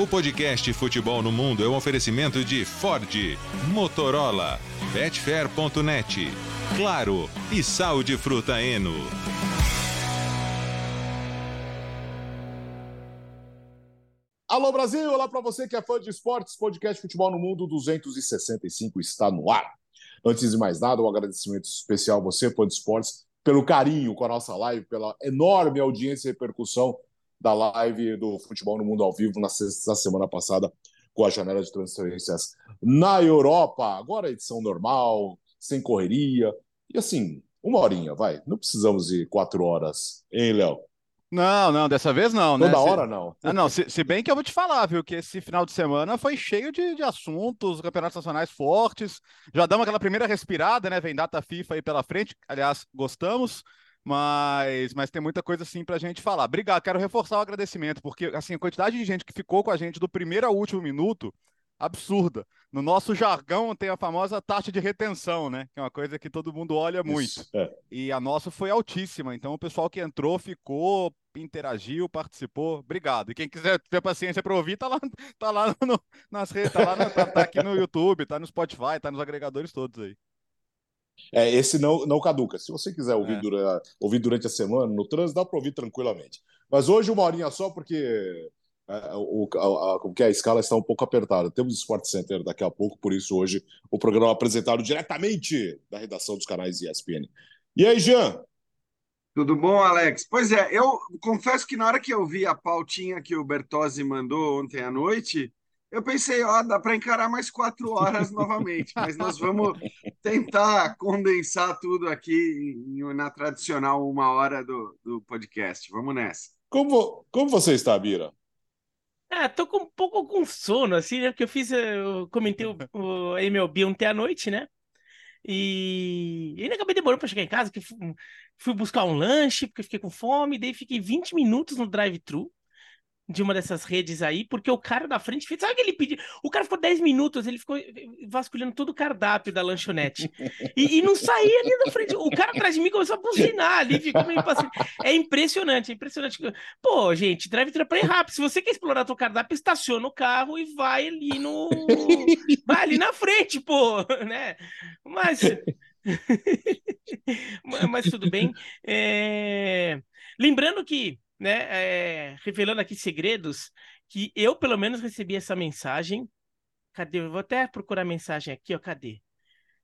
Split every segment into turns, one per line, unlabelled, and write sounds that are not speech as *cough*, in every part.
O podcast Futebol no Mundo é um oferecimento de Ford, Motorola, Betfair.net, Claro e Sal de Fruta Eno.
Alô Brasil, olá para você que é fã de esportes, podcast Futebol no Mundo 265 está no ar. Antes de mais nada, um agradecimento especial a você, fã de esportes, pelo carinho com a nossa live, pela enorme audiência e repercussão da live do Futebol no Mundo ao vivo na, sexta, semana passada com a janela de transferências na Europa. Agora edição normal, sem correria. E assim, uma horinha, vai. Não precisamos de quatro horas, hein, Léo?
Não, não, dessa vez não, né?
Toda hora não.
Ah, não, se, se, bem que eu vou te falar, viu, que esse final de semana foi cheio de, de assuntos, campeonatos nacionais fortes. Já damos aquela primeira respirada, né? Vem data FIFA aí pela frente. Aliás, gostamos, mas, mas tem muita coisa assim pra gente falar. Obrigado, quero reforçar o agradecimento, porque assim, a quantidade de gente que ficou com a gente do primeiro ao último minuto absurda. No nosso jargão tem a famosa taxa de retenção, né? Que é uma coisa que todo mundo olha muito. Isso, é. E a nossa foi altíssima. Então o pessoal que entrou ficou, interagiu, participou. Obrigado. E quem quiser ter paciência para ouvir, tá lá, tá lá no, nas redes, tá lá no, tá, tá aqui no *laughs* YouTube, tá no Spotify, tá nos agregadores todos aí.
É, esse não, não caduca. Se você quiser ouvir, é. durante, ouvir durante a semana, no trânsito, dá para ouvir tranquilamente. Mas hoje uma horinha só, porque é, o, a, a, que a escala está um pouco apertada. Temos Sport Center daqui a pouco, por isso hoje o programa é apresentado diretamente da redação dos canais ESPN. E aí, Jean?
Tudo bom, Alex? Pois é, eu confesso que na hora que eu vi a pautinha que o Bertozzi mandou ontem à noite, eu pensei, ó, dá para encarar mais quatro horas novamente, mas nós vamos tentar condensar tudo aqui na tradicional uma hora do, do podcast. Vamos nessa.
Como, como você está, Bira?
Ah, tô com um pouco com sono, assim, né? Porque eu fiz, eu comentei o, o MLB ontem à noite, né? E, e ainda acabei demorando para chegar em casa, que fui, fui buscar um lanche, porque fiquei com fome, daí fiquei 20 minutos no drive-thru de uma dessas redes aí, porque o cara da frente fez. Sabe que ele pediu? O cara ficou 10 minutos, ele ficou vasculhando todo o cardápio da lanchonete. E, e, não saía ali da frente. O cara atrás de mim começou a buzinar ali, ficou meio passivo. É impressionante, é impressionante. Pô, gente, drive-thru é rápido. Se você quer explorar teu cardápio, estaciona o carro e vai ali no. Vai ali na frente, pô, né? Mas. *laughs* Mas tudo bem. É... Lembrando que né, é, revelando aqui segredos, que eu pelo menos recebi essa mensagem. Cadê? Eu vou até procurar a mensagem aqui, ó. Cadê?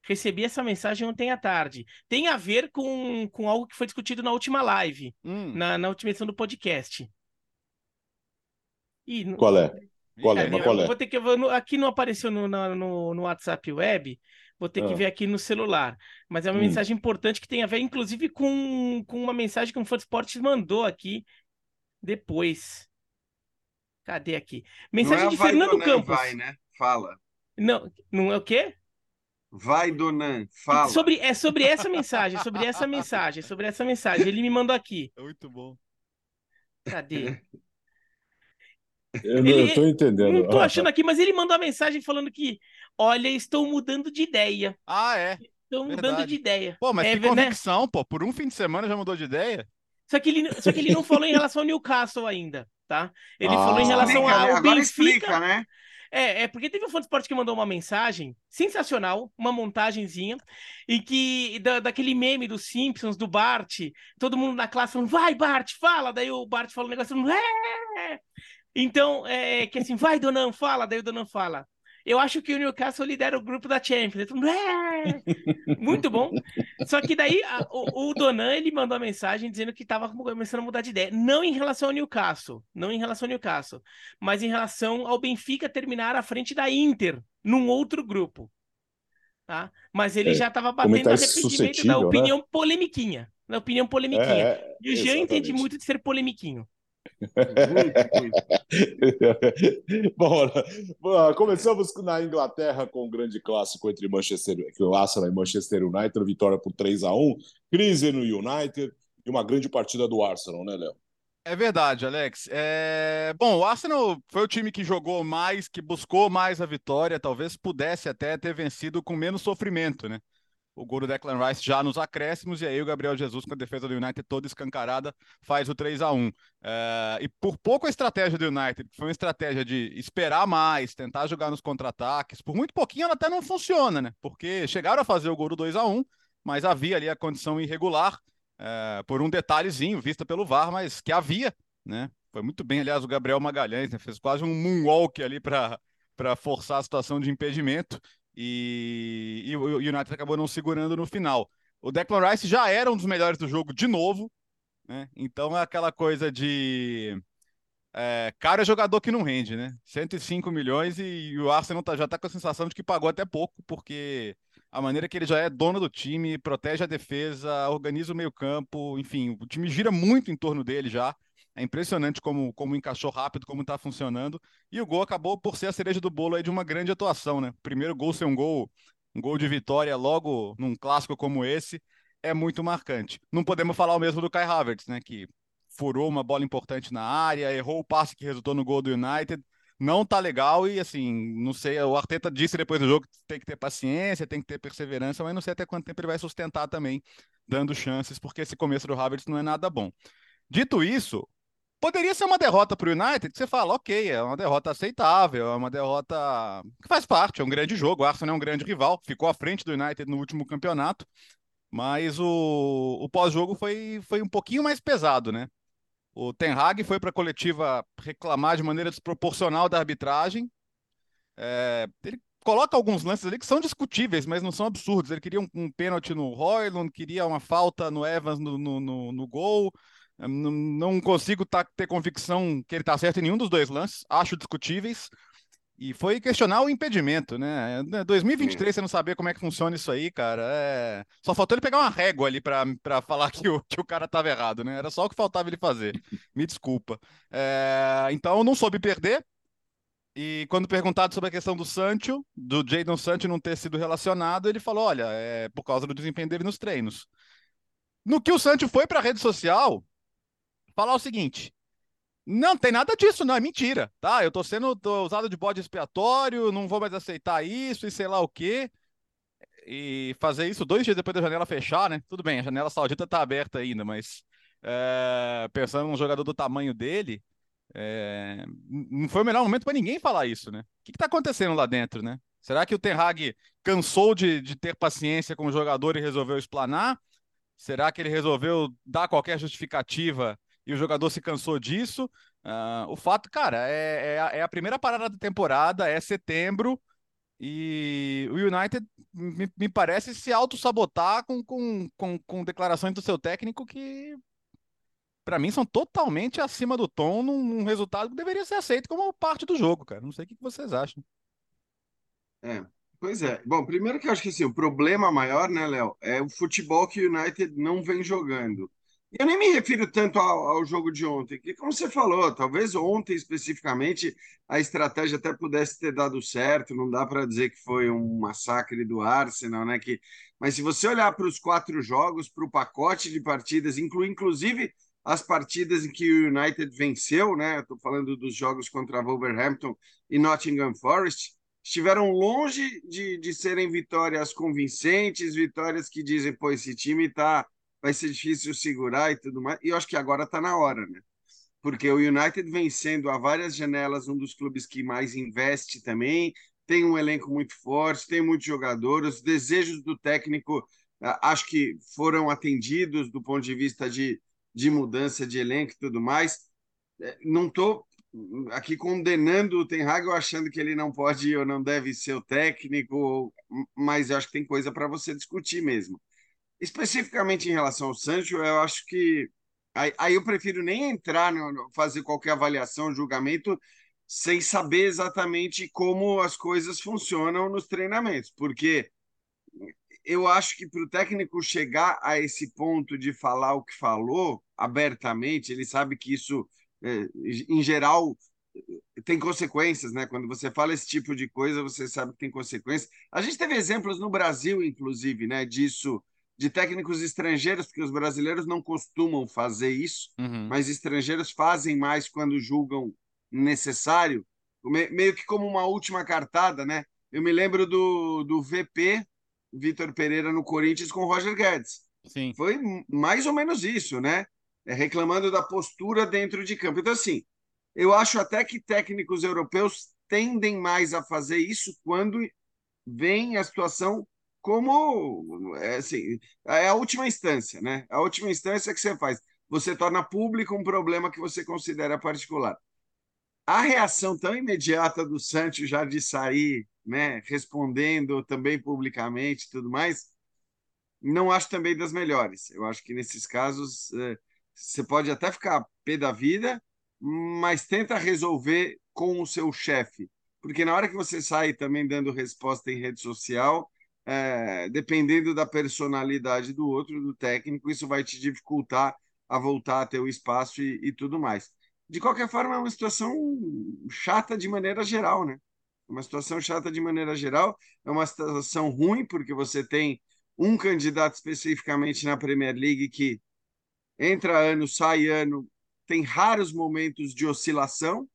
Recebi essa mensagem ontem à tarde. Tem a ver com, com algo que foi discutido na última live, hum. na, na última edição do podcast.
Ih, qual é? Qual é?
Mas qual é? Vou ter que, aqui não apareceu no, no, no WhatsApp web, vou ter ah. que ver aqui no celular. Mas é uma hum. mensagem importante que tem a ver, inclusive, com, com uma mensagem que um fã de esportes mandou aqui depois. Cadê aqui? Mensagem é de Fernando Campos.
Vai, né? Fala.
Não, não é o quê?
Vai, Donan, fala.
Sobre, é sobre essa mensagem, sobre essa mensagem, sobre essa mensagem. Ele me mandou aqui.
É muito bom.
Cadê?
Eu não ele, tô entendendo.
Não tô achando aqui, mas ele mandou a mensagem falando que, olha, estou mudando de ideia.
Ah, é?
Estou mudando de ideia.
Pô, mas
é,
que né? convicção, né? pô. Por um fim de semana já mudou de ideia?
Só que ele, só que ele não falou em *laughs* relação ao Newcastle ainda, tá? Ele ah, falou em relação
explica,
ao
né? Benfica. Explica, né?
É, é porque teve um fã de esporte que mandou uma mensagem sensacional, uma montagenzinha, e que da, daquele meme dos Simpsons, do Bart, todo mundo na classe falando, vai, Bart, fala! Daí o Bart fala um negócio, é! Então, é que assim, vai, Donan, fala, daí o Donan fala. Eu acho que o Newcastle lidera o grupo da Champions. *laughs* Muito bom. Só que daí a, o, o, Donan ele mandou a mensagem dizendo que estava começando a mudar de ideia. Não em relação ao Newcastle, não em relação ao Newcastle, mas em relação ao Benfica terminar à frente da Inter num outro grupo. Tá? Mas ele é, já estava batendo arrependimento da opinião né? polemiquinha. Da opinião polemiquinha. É, e o Jean entende muito de ser polemiquinho. *laughs*
Bom, começamos na Inglaterra com o um grande clássico entre Manchester, o Arsenal e Manchester United, vitória por 3 a 1 crise no United e uma grande partida do Arsenal, né, Léo?
É verdade, Alex. É... Bom, o Arsenal foi o time que jogou mais, que buscou mais a vitória, talvez pudesse até ter vencido com menos sofrimento, né? O gol do Declan Rice já nos acréscimos, e aí o Gabriel Jesus, com a defesa do United toda escancarada, faz o 3 a 1 é, E por pouco a estratégia do United, que foi uma estratégia de esperar mais, tentar jogar nos contra-ataques, por muito pouquinho ela até não funciona, né? Porque chegaram a fazer o gol do 2 a 1 mas havia ali a condição irregular, é, por um detalhezinho, vista pelo VAR, mas que havia, né? Foi muito bem, aliás, o Gabriel Magalhães, né? fez quase um moonwalk ali para forçar a situação de impedimento e, e, o United acabou não segurando no final. O Declan Rice já era um dos melhores do jogo de novo, né? Então é aquela coisa de é, cara é jogador que não rende, né? 105 milhões e, e o Arsenal tá, já tá com a sensação de que pagou até pouco, porque a maneira que ele já é dono do time, protege a defesa, organiza o meio-campo, enfim, o time gira muito em torno dele já. É impressionante como, como encaixou rápido, como está funcionando. E o gol acabou por ser a cereja do bolo aí de uma grande atuação, né? Primeiro gol ser um gol, um gol de vitória logo num clássico como esse é muito marcante. Não podemos falar o mesmo do Kai Havertz, né? Que furou uma bola importante na área, errou o passe que resultou no gol do United. Não tá legal e assim, não sei, o Arteta disse depois do jogo que tem que ter paciência, tem que ter perseverança, mas não sei até quanto tempo ele vai sustentar também, dando chances, porque esse começo do Havertz não é nada bom. Dito isso, Poderia ser uma derrota para o United, que você fala, ok, é uma derrota aceitável, é uma derrota que faz parte, é um grande jogo. O Arsenal é um grande rival, ficou à frente do United no último campeonato, mas o, o pós-jogo foi, foi um pouquinho mais pesado, né? O Ten Hag foi para a coletiva reclamar de maneira desproporcional da arbitragem. É, ele coloca alguns lances ali que são discutíveis, mas não são absurdos. Ele queria um, um pênalti no Royland, queria uma falta no Evans no, no, no, no gol. Não, consigo tá, ter convicção que ele está certo em nenhum dos dois lances, acho discutíveis. E foi questionar o impedimento, né? 2023 você não saber como é que funciona isso aí, cara. É... Só faltou ele pegar uma régua ali para falar que o, que o cara estava errado, né? Era só o que faltava ele fazer. *laughs* Me desculpa. É... Então não soube perder. E quando perguntado sobre a questão do Sancho, do Jadon Sancho não ter sido relacionado, ele falou: olha, é por causa do desempenho dele nos treinos. No que o Sancho foi para a rede social, falar o seguinte: não tem nada disso, não, é mentira, tá? Eu tô sendo tô usado de bode expiatório, não vou mais aceitar isso e sei lá o quê. E fazer isso dois dias depois da janela fechar, né? Tudo bem, a janela saudita tá aberta ainda, mas é, pensando num jogador do tamanho dele, é, não foi o melhor momento para ninguém falar isso, né? O que, que tá acontecendo lá dentro, né? Será que o Ten Hag cansou de, de ter paciência com o jogador e resolveu explanar? Será que ele resolveu dar qualquer justificativa e o jogador se cansou disso. Uh, o fato, cara, é, é, é, a primeira parada da temporada, é setembro, e o United me, me parece se auto-sabotar com, com, com, com declarações do seu técnico que, para mim, são totalmente acima do tom num, num, resultado que deveria ser aceito como parte do jogo, cara. Não sei o que vocês acham.
É, Pois é. Bom, primeiro que eu acho que assim, o problema maior, né, Léo, é o futebol que o United não vem jogando. Eu nem me refiro tanto ao, ao, jogo de ontem, que, como você falou, talvez ontem especificamente a estratégia até pudesse ter dado certo, não dá para dizer que foi um massacre do Arsenal, né? Que, mas se você olhar para os quatro jogos, para o pacote de partidas, inclui inclusive as partidas em que o United venceu, né? Estou falando dos jogos contra Wolverhampton e Nottingham Forest, estiveram longe de, de serem vitórias convincentes, vitórias que dizem, pô, esse time está vai ser difícil segurar e tudo mais. E eu acho que agora está na hora, né? Porque o United vem sendo a várias janelas um dos clubes que mais investe também, tem um elenco muito forte, tem muitos jogadores, os desejos do técnico acho que foram atendidos do ponto de vista de, de mudança de elenco e tudo mais. É, não estou aqui condenando o Ten Hag achando que ele não pode ou não deve ser o técnico, mas eu acho que tem coisa para você discutir mesmo. Especificamente em relação ao Sancho, eu acho que aí, aí eu prefiro nem entrar no, fazer qualquer avaliação, julgamento, sem saber exatamente como as coisas funcionam nos treinamentos, porque eu acho que para o técnico chegar a esse ponto de falar o que falou abertamente, ele sabe que isso, é, em geral, tem consequências, né? Quando você fala esse tipo de coisa, você sabe que tem consequências. A gente teve exemplos no Brasil, inclusive, né, disso de técnicos estrangeiros, porque os brasileiros não costumam fazer isso, uhum. mas estrangeiros fazem mais quando julgam necessário, meio que como uma última cartada, né? Eu me lembro do, do VP Vitor Pereira no Corinthians com o Roger Guedes.
Sim.
Foi mais ou menos isso, né? É, reclamando da postura dentro de campo. Então, assim, eu acho até que técnicos europeus tendem mais a fazer isso quando vem a situação como é, assim, é a última instância, né? A última instância que você faz. Você torna público um problema que você considera particular a reação tão imediata do Santos já de sair, né, respondendo também publicamente tudo mais, não acho também das melhores. Eu acho que nesses casos é, você pode até ficar pé da vida, mas tenta resolver com o seu chefe. Porque na hora que você sai também dando resposta em rede social, é, dependendo da personalidade do outro, do técnico, isso vai te dificultar a voltar a ter o espaço e, e tudo mais de qualquer forma, é uma situação chata de maneira geral, né? É uma situação chata de maneira geral, é uma situação ruim, porque você tem um candidato especificamente na Premier League que entra ano, sai ano, tem raros momentos de oscilação.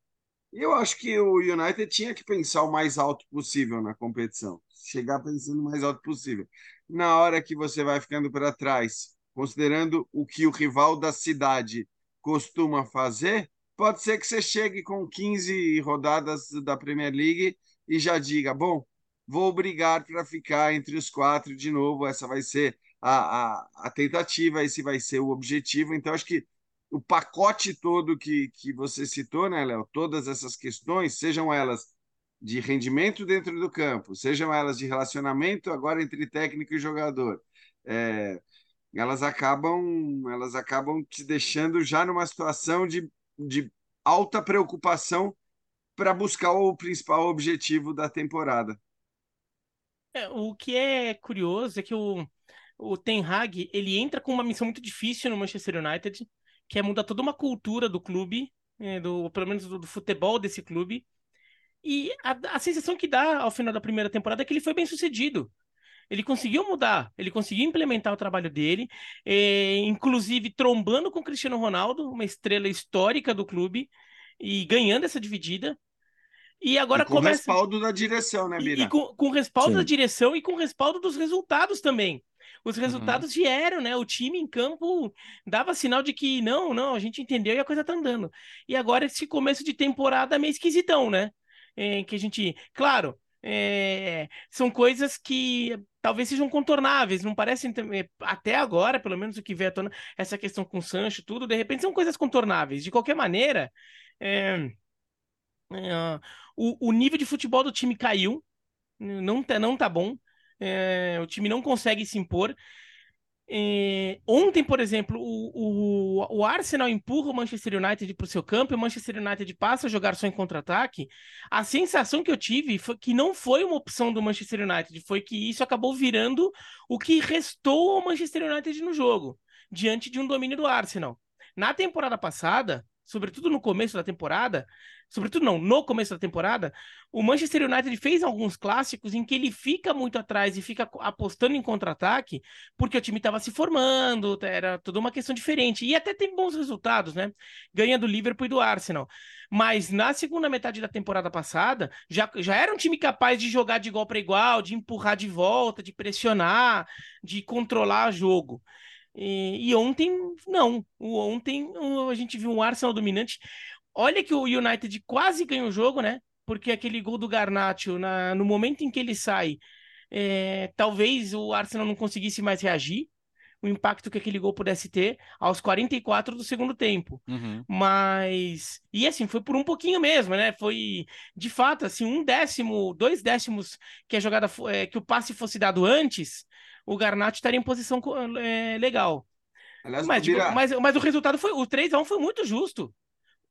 Eu acho que o United tinha que pensar o mais alto possível na competição, chegar pensando o mais alto possível. Na hora que você vai ficando para trás, considerando o que o rival da cidade costuma fazer, pode ser que você chegue com 15 rodadas da Premier League e já diga: bom, vou brigar para ficar entre os quatro de novo. Essa vai ser a, a, a tentativa, esse vai ser o objetivo. Então, acho que o pacote todo que, que você citou, né, Léo? Todas essas questões, sejam elas de rendimento dentro do campo, sejam elas de relacionamento agora entre técnico e jogador, é, elas acabam elas acabam te deixando já numa situação de de alta preocupação para buscar o principal objetivo da temporada.
É, o que é curioso é que o, o Ten Hag ele entra com uma missão muito difícil no Manchester United, que é mudar toda uma cultura do clube, é, do, pelo menos do, do, futebol desse clube. E a, a sensação que dá ao final da primeira temporada é que ele foi bem sucedido. Ele conseguiu mudar, ele conseguiu implementar o trabalho dele, é, inclusive trombando com o Cristiano Ronaldo, uma estrela histórica do clube, e ganhando essa dividida. E agora
e com
começa.
respaldo da direção, né, Bira?
E, e com, com respaldo Sim. da direção e com respaldo dos resultados também. Os uhum. resultados uhum. vieram, né? O time em campo dava sinal de que não, não, a gente entendeu e a coisa tá andando. E agora esse começo de temporada é meio esquisitão, né? É, que a gente, claro, é, são coisas que talvez sejam contornáveis, não parecem eh, até agora, pelo menos o que vê à tona, essa questão com o Sancho, tudo, de repente são coisas contornáveis. De qualquer maneira, é, é, o, o, nível de futebol do time caiu, não tá, não tá bom, é, o time não consegue se impor. É, ontem, por exemplo, o, o, o, Arsenal empurra o Manchester United para o seu campo e o Manchester United passa a jogar só em contra-ataque. A sensação que eu tive foi que não foi uma opção do Manchester United, foi que isso acabou virando o que restou ao Manchester United no jogo, diante de um domínio do Arsenal. Na temporada passada, sobretudo no começo da temporada, sobretudo não, no começo da temporada, o Manchester United fez alguns clássicos em que ele fica muito atrás e fica apostando em contra-ataque, porque o time estava se formando, era toda uma questão diferente. E até tem bons resultados, né? Ganha do Liverpool e do Arsenal. Mas na segunda metade da temporada passada, já, já era um time capaz de jogar de igual para igual, de empurrar de volta, de pressionar, de controlar o jogo. E, e, ontem, não. Ontem a gente viu um Arsenal dominante. Olha que o United quase ganha o jogo, né? Porque aquele gol do Garnacho, na, no momento em que ele sai, é, talvez o Arsenal não conseguisse mais reagir. O impacto que aquele gol pudesse ter aos 44 do segundo tempo. Uhum. Mas. E assim, foi por um pouquinho mesmo, né? Foi de fato, assim, um décimo, dois décimos que a jogada é, que o passe fosse dado antes, o Garnacho estaria em posição é, legal. Aliás, mas, tipo, mas, mas, o resultado foi. O 3x1 foi muito justo.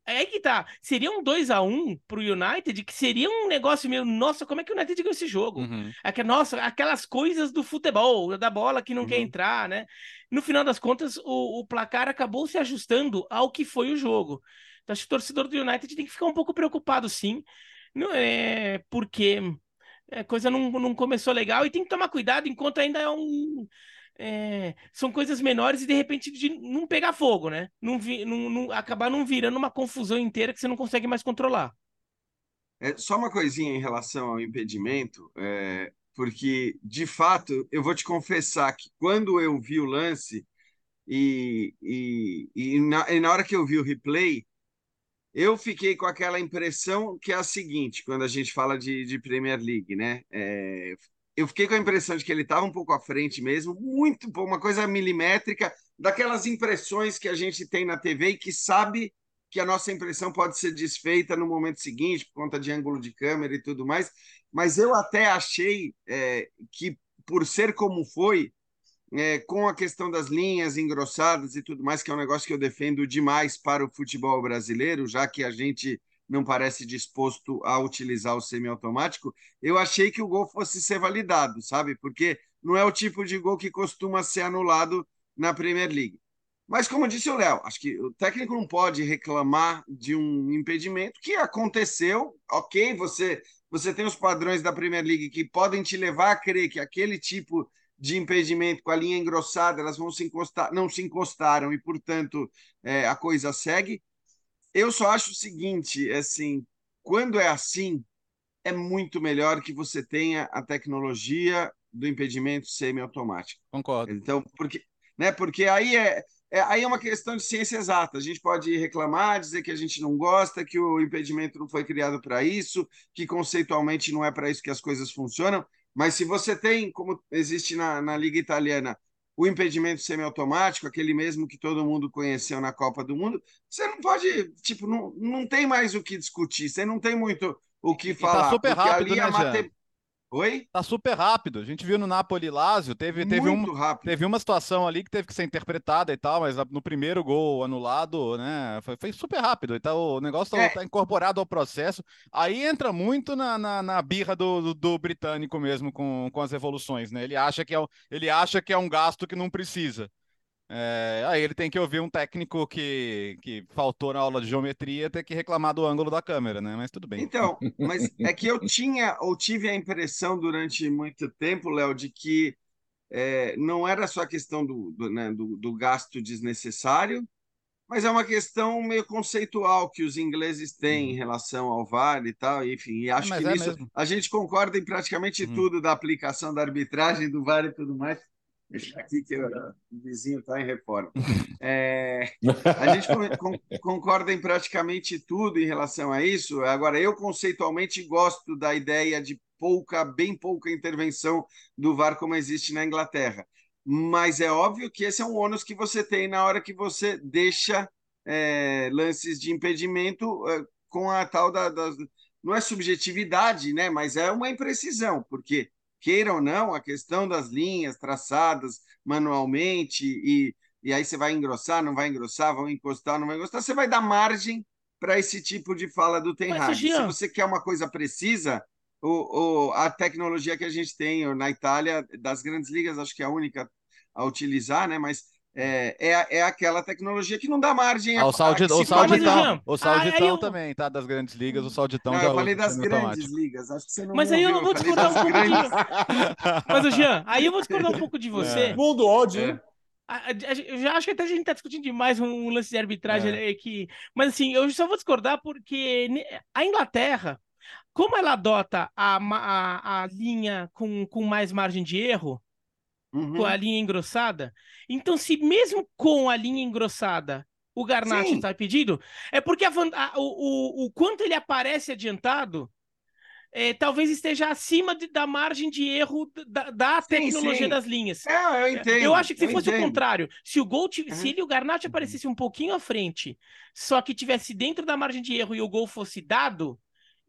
É que tá. Seria um 2x1 pro United, que seria um negócio meio. Nossa, como é que o United ganhou esse jogo? Uhum. É nossa, aquelas coisas do futebol, da bola que não uhum. quer entrar, né? No final das contas, o, o, placar acabou se ajustando ao que foi o jogo. Então, acho que o torcedor do United tem que ficar um pouco preocupado, sim. Não é porque a coisa não, não começou legal e tem que tomar cuidado enquanto ainda é um é, são coisas menores e de repente de não pegar fogo, né? Não, vi, não, não, acabar não virando uma confusão inteira que você não consegue mais controlar.
É, só uma coisinha em relação ao impedimento. É, porque de fato eu vou te confessar que quando eu vi o lance e, e, e, na, e na hora que eu vi o replay, eu fiquei com aquela impressão que é a seguinte, quando a gente fala de, de Premier League, né? É, eu fiquei com a impressão de que ele estava um pouco à frente mesmo, muito uma coisa milimétrica, daquelas impressões que a gente tem na TV e que sabe que a nossa impressão pode ser desfeita no momento seguinte, por conta de ângulo de câmera e tudo mais. Mas eu até achei é, que, por ser como foi, é, com a questão das linhas engrossadas e tudo mais, que é um negócio que eu defendo demais para o futebol brasileiro, já que a gente não parece disposto a utilizar o semiautomático, eu achei que o gol fosse ser validado, sabe? Porque não é o tipo de gol que costuma ser anulado na Premier League. Mas, como disse o Léo, acho que o técnico não pode reclamar de um impedimento que aconteceu. Ok, você, você tem os padrões da Premier League que podem te levar a crer que aquele tipo de impedimento com a linha engrossada, elas vão se encostar, não se encostaram e, portanto, é, a coisa segue. Eu só acho o seguinte, assim, quando é assim, é muito melhor que você tenha a tecnologia do impedimento semiautomático.
Concordo.
Então, porque, né, porque aí é, é, aí é uma questão de ciência exata. A gente pode reclamar, dizer que a gente não gosta, que o impedimento não foi criado para isso, que conceitualmente não é para isso que as coisas funcionam. Mas se você tem, como existe na, na Liga Italiana, o impedimento semiautomático, aquele mesmo que todo mundo conheceu na Copa do Mundo, você não pode, tipo, não, não tem mais o que discutir, você não tem muito o que tá falar.
tá super rápido, né,
mate... Oi?
Tá super rápido. A gente viu no Napoli Lazio, teve, teve, um, teve uma situação ali que teve que ser interpretada e tal, mas no primeiro gol anulado, né? Foi, foi super rápido. Então o negócio tá, é. tá incorporado ao processo. Aí entra muito na, na, na birra do, do, do, britânico mesmo com, com as evoluções, né? Ele acha, que é, ele acha que é um gasto que não precisa. É, aí ele tem que ouvir um técnico que, que faltou na aula de geometria ter que reclamar do ângulo da câmera, né? Mas tudo bem.
Então, mas *laughs* é que eu tinha ou tive a impressão durante muito tempo, Léo, de que é, não era só a questão do, do, né, do, do, gasto desnecessário, mas é uma questão meio conceitual que os ingleses têm em uhum. relação ao VAR e tal, enfim, e acho é, que é nisso mesmo. a gente concorda em praticamente uhum. tudo da aplicação da arbitragem, do VAR e tudo mais deixar aqui que o vizinho está em reforma. *laughs* É, a gente concorda em praticamente tudo em relação a isso. Agora, eu conceitualmente gosto da ideia de pouca, bem pouca intervenção do VAR como existe na Inglaterra. Mas é óbvio que esse é um ônus que você tem na hora que você deixa é, lances de impedimento é, com a tal da, da, Não é subjetividade, né? mas é uma imprecisão, porque queira ou não, a questão das linhas traçadas manualmente e, e aí você vai engrossar, não vai engrossar, vão encostar, não vai encostar, você vai dar margem para esse tipo de fala do Ten Hag. Se você quer uma coisa precisa, o, o, a tecnologia que a gente tem na Itália, das grandes ligas, acho que é a única a utilizar, né? Mas é, é, é aquela tecnologia que não dá margem
ah, o Sauditão, o Sauditão, o Sauditão ah, eu... também, tá? Das grandes ligas, o Sauditão
não,
já
eu falei das grandes ligas, acho que você não
Mas aí eu não vou discordar um pouco grandes... de... Mas, o Jean, aí eu vou discordar um pouco de *laughs* você.
É. Mundo ódio, é.
Eu já acho que até a gente está discutindo demais um lance de arbitragem é. que. Mas assim, eu só vou discordar porque a Inglaterra, como ela adota a, a, a linha com, com mais margem de erro, uhum. com a linha engrossada. Então, se mesmo com a linha engrossada o Garnacho está pedido, é porque a, a, o, o, quanto ele aparece adiantado é, talvez esteja acima de, da margem de erro da, da sim, tecnologia sim. das linhas.
É, eu entendo.
Eu acho que se fosse
entendo.
o contrário, se o gol uhum. se ele, o Garnacho aparecesse um pouquinho à frente, só que tivesse dentro da margem de erro e o gol fosse dado,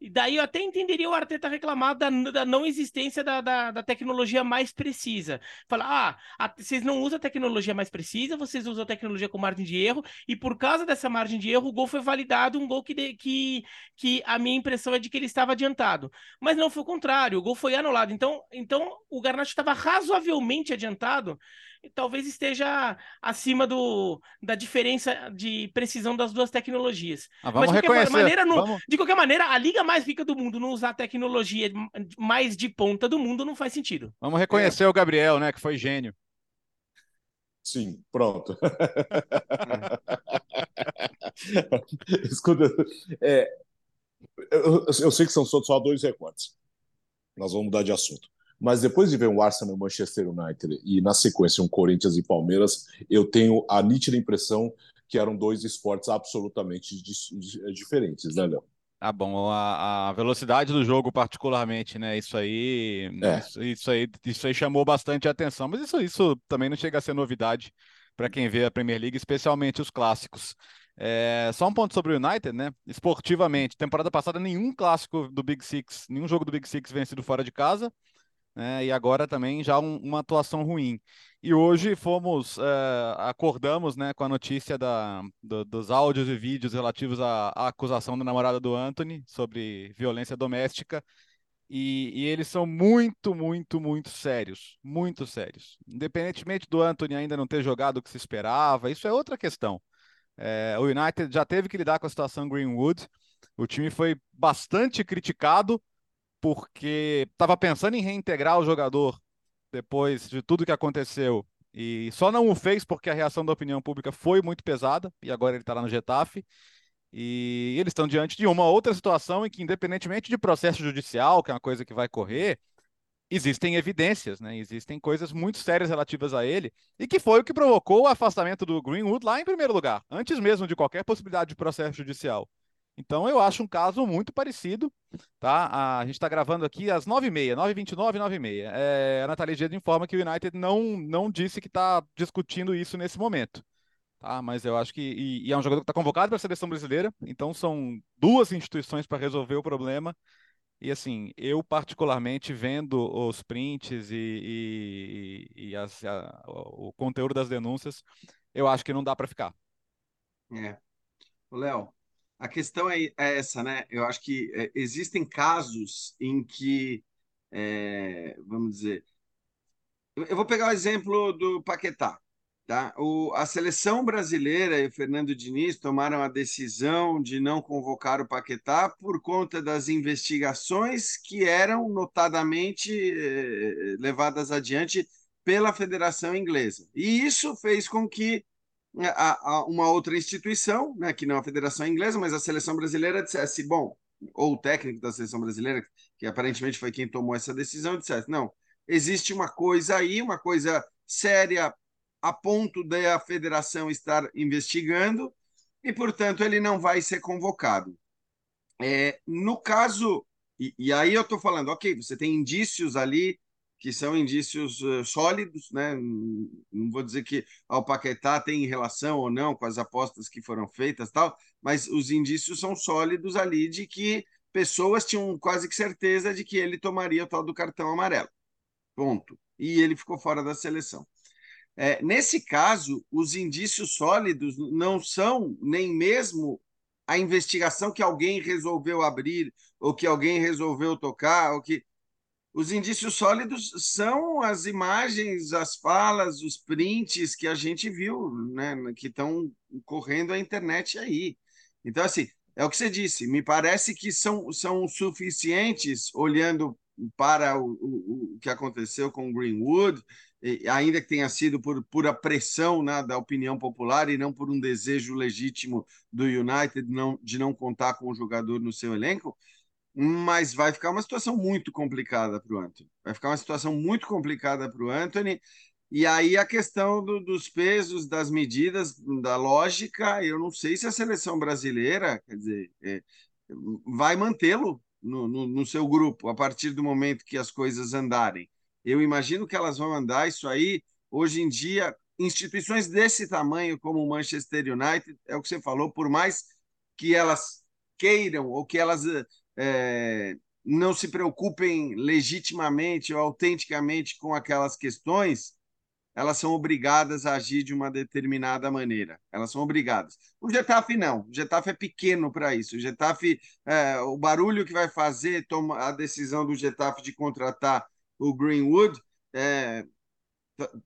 e daí eu até entenderia o Arteta reclamar da, da não existência da, da, da, tecnologia mais precisa. Falar, ah, a, vocês não usam a tecnologia mais precisa, vocês usam a tecnologia com margem de erro, e por causa dessa margem de erro, o gol foi validado, um gol que, de, que, que a minha impressão é de que ele estava adiantado. Mas não foi o contrário, o gol foi anulado. Então, então o Garnacho estava razoavelmente adiantado, talvez esteja acima do, da diferença de precisão das duas tecnologias.
Ah, vamos Mas de qualquer,
maneira,
não, vamos...
de qualquer maneira, a liga mais rica do mundo não usar a tecnologia mais de ponta do mundo não faz sentido.
Vamos reconhecer é. o Gabriel, né, que foi gênio.
Sim, pronto. *laughs* Escuta, é, eu, eu, sei que são só dois recortes. Nós vamos mudar de assunto. Mas depois de ver um Arsenal Manchester United e, na sequência, um Corinthians e Palmeiras, eu tenho a nítida impressão que eram dois esportes absolutamente diferentes, né, Léo?
Ah, bom, a, a, velocidade do jogo, particularmente, né? Isso aí, é. isso, isso, aí, isso aí chamou bastante atenção, mas isso, isso também não chega a ser novidade para quem vê a Premier League, especialmente os clássicos. É, só um ponto sobre o United, né? Esportivamente, temporada passada nenhum clássico do Big Six, nenhum jogo do Big Six vencido fora de casa, né? E agora também já um, uma atuação ruim. E hoje fomos, é, acordamos, né, com a notícia da, do, dos áudios e vídeos relativos à, à, acusação da namorada do Anthony sobre violência doméstica. E, e, eles são muito, muito, muito sérios, muito sérios. Independentemente do Anthony ainda não ter jogado o que se esperava, isso é outra questão. É, o United já teve que lidar com a situação Greenwood. O time foi bastante criticado porque estava pensando em reintegrar o jogador depois de tudo que aconteceu e só não o fez porque a reação da opinião pública foi muito pesada e agora ele está lá no Getafe. E eles estão diante de uma outra situação em que, independentemente de processo judicial, que é uma coisa que vai correr, existem evidências, né? Existem coisas muito sérias relativas a ele e que foi o que provocou o afastamento do Greenwood lá em primeiro lugar, antes mesmo de qualquer possibilidade de processo judicial. Então eu acho um caso muito parecido, tá? A gente está gravando aqui às 9h30, 9h29, 9h30. É, a Nathalie Gede informa que o United não, não disse que está discutindo isso nesse momento. Tá, mas eu acho que. E, e é um jogador que está convocado para a seleção brasileira, então são duas instituições para resolver o problema. E assim, eu particularmente vendo os prints e, e, e as, a, o conteúdo das denúncias, eu acho que não dá para ficar.
É. Léo, a questão é, é, essa, né? Eu acho que é, existem casos em que, é, vamos dizer, eu vou pegar o exemplo do Paquetá. Tá? O, a seleção brasileira e o Fernando Diniz tomaram a decisão de não convocar o Paquetá por conta das investigações que eram notadamente eh, levadas adiante pela Federação Inglesa. E isso fez com que a, a uma outra instituição, né, que não a Federação Inglesa, mas a seleção brasileira dissesse, bom, ou o técnico da seleção brasileira, que aparentemente foi quem tomou essa decisão, dissesse, não, existe uma coisa aí, uma coisa séria a ponto da federação estar investigando e, portanto, ele não vai ser convocado. É, no caso, e, e aí eu estou falando, ok, você tem indícios ali que são indícios uh, sólidos, né? Não vou dizer que o Paquetá tem relação ou não com as apostas que foram feitas, tal, mas os indícios são sólidos ali de que pessoas tinham quase que certeza de que ele tomaria o tal do cartão amarelo. Ponto. E ele ficou fora da seleção. É, nesse caso, os indícios sólidos não são nem mesmo a investigação que alguém resolveu abrir, ou que alguém resolveu tocar, ou que. Os indícios sólidos são as imagens, as falas, os prints que a gente viu, né, que estão correndo a internet aí. Então, assim, é o que você disse, me parece que são, são suficientes, olhando para o, o, o que aconteceu com Greenwood, ainda que tenha sido por pura pressão né, da opinião popular e não por um desejo legítimo do United não, de não contar com o jogador no seu elenco, mas vai ficar uma situação muito complicada para o Anthony. Vai ficar uma situação muito complicada para o Anthony. E aí a questão do, dos pesos, das medidas, da lógica, eu não sei se a seleção brasileira, quer dizer, é, vai mantê-lo no, no, no seu grupo a partir do momento que as coisas andarem. Eu imagino que elas vão andar isso aí. Hoje em dia, instituições desse tamanho como o Manchester United, é o que você falou, por mais que elas queiram ou que elas é, não se preocupem legitimamente ou autenticamente com aquelas questões, elas são obrigadas a agir de uma determinada maneira. Elas são obrigadas. O Getafe não. O Getafe é pequeno para isso. O Getafe, é, o barulho que vai fazer toma a decisão do Getafe de contratar o Greenwood, é,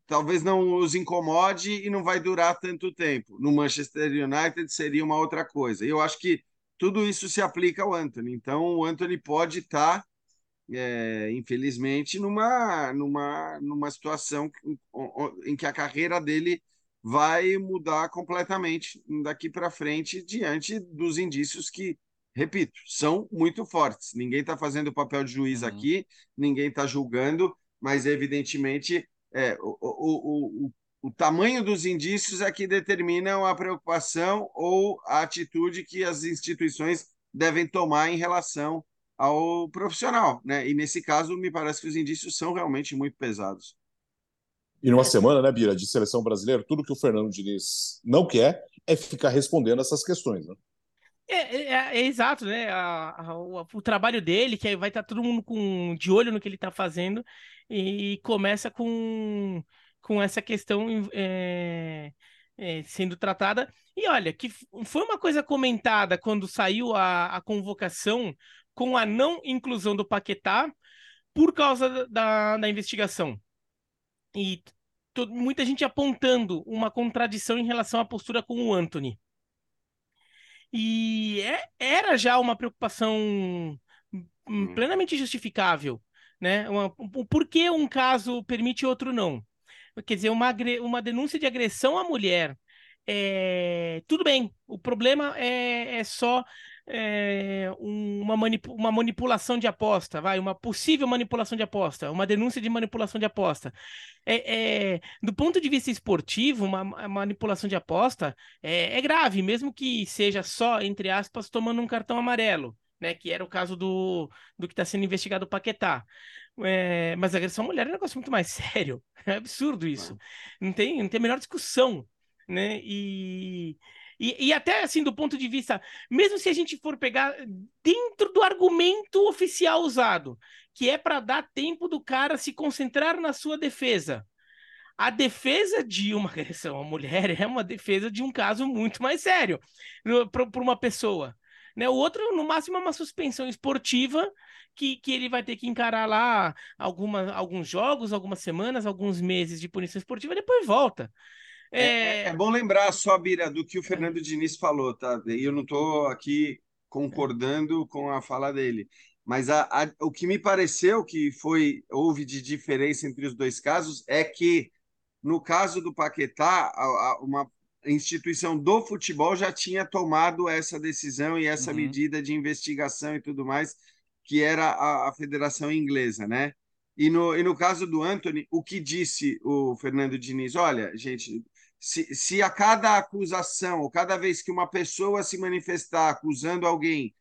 talvez não os incomode e não vai durar tanto tempo. No Manchester United seria uma outra coisa. Eu acho que tudo isso se aplica ao Anthony. Então, o Anthony pode estar, tá, é, infelizmente, numa, numa, numa situação em que a carreira dele vai mudar completamente daqui para frente diante dos indícios que repito, são muito fortes. Ninguém está fazendo o papel de juiz uhum. aqui, ninguém está julgando, mas evidentemente é, o, o, o, o tamanho dos indícios é que determinam a preocupação ou a atitude que as instituições devem tomar em relação ao profissional, né? E nesse caso, me parece que os indícios são realmente muito pesados.
E numa semana, né, Bira, de seleção brasileira, tudo que o Fernando Diniz não quer é ficar respondendo essas questões, né?
É, é, é, é exato, né? A, a, o, o, trabalho dele, que vai estar tá todo mundo com, de olho no que ele está fazendo, e começa com com essa questão é, é, sendo tratada. E olha, que foi uma coisa comentada quando saiu a, a convocação com a não inclusão do Paquetá por causa da, da investigação. E muita gente apontando uma contradição em relação à postura com o Anthony. E é, era já uma preocupação hum, hum. plenamente justificável, né? Uma, por que um caso permite e outro não? Quer dizer, uma, uma denúncia de agressão à mulher. É, tudo bem, o problema é, é só é, uma, manip uma manipulação de aposta, vai, uma possível manipulação de aposta, uma denúncia de manipulação de aposta. É, é do ponto de vista esportivo, uma, uma manipulação de aposta é, é, grave, mesmo que seja só, entre aspas, tomando um cartão amarelo. Né, que era o caso do, do que está sendo investigado o Paquetá. É, mas a agressão à mulher é um negócio muito mais *laughs* sério. É absurdo isso. Não tem, não tem a menor discussão. Né? E, e, e, até assim, do ponto de vista, mesmo se a gente for pegar dentro do argumento oficial usado, que é para dar tempo do cara se concentrar na sua defesa. A defesa de uma *laughs* agressão à mulher é uma defesa de um caso muito mais sério para uma pessoa. Né? O outro, no máximo, é uma suspensão esportiva que, que ele vai ter que encarar lá alguma, alguns jogos, algumas semanas, alguns meses de punição esportiva depois volta.
É... É, é, bom lembrar só, Bira, do que o Fernando Diniz falou, tá? E eu não estou aqui concordando com a fala dele. Mas a, a, o que me pareceu que foi houve de diferença entre os dois casos é que, no caso do Paquetá, a, uma instituição do futebol já tinha tomado essa decisão e essa uhum. medida de investigação e tudo mais que era a, a Federação Inglesa, né? E no, e no caso do Anthony, o que disse o Fernando Diniz? Olha, gente, se, se a cada acusação, ou cada vez que uma pessoa se manifestar acusando alguém,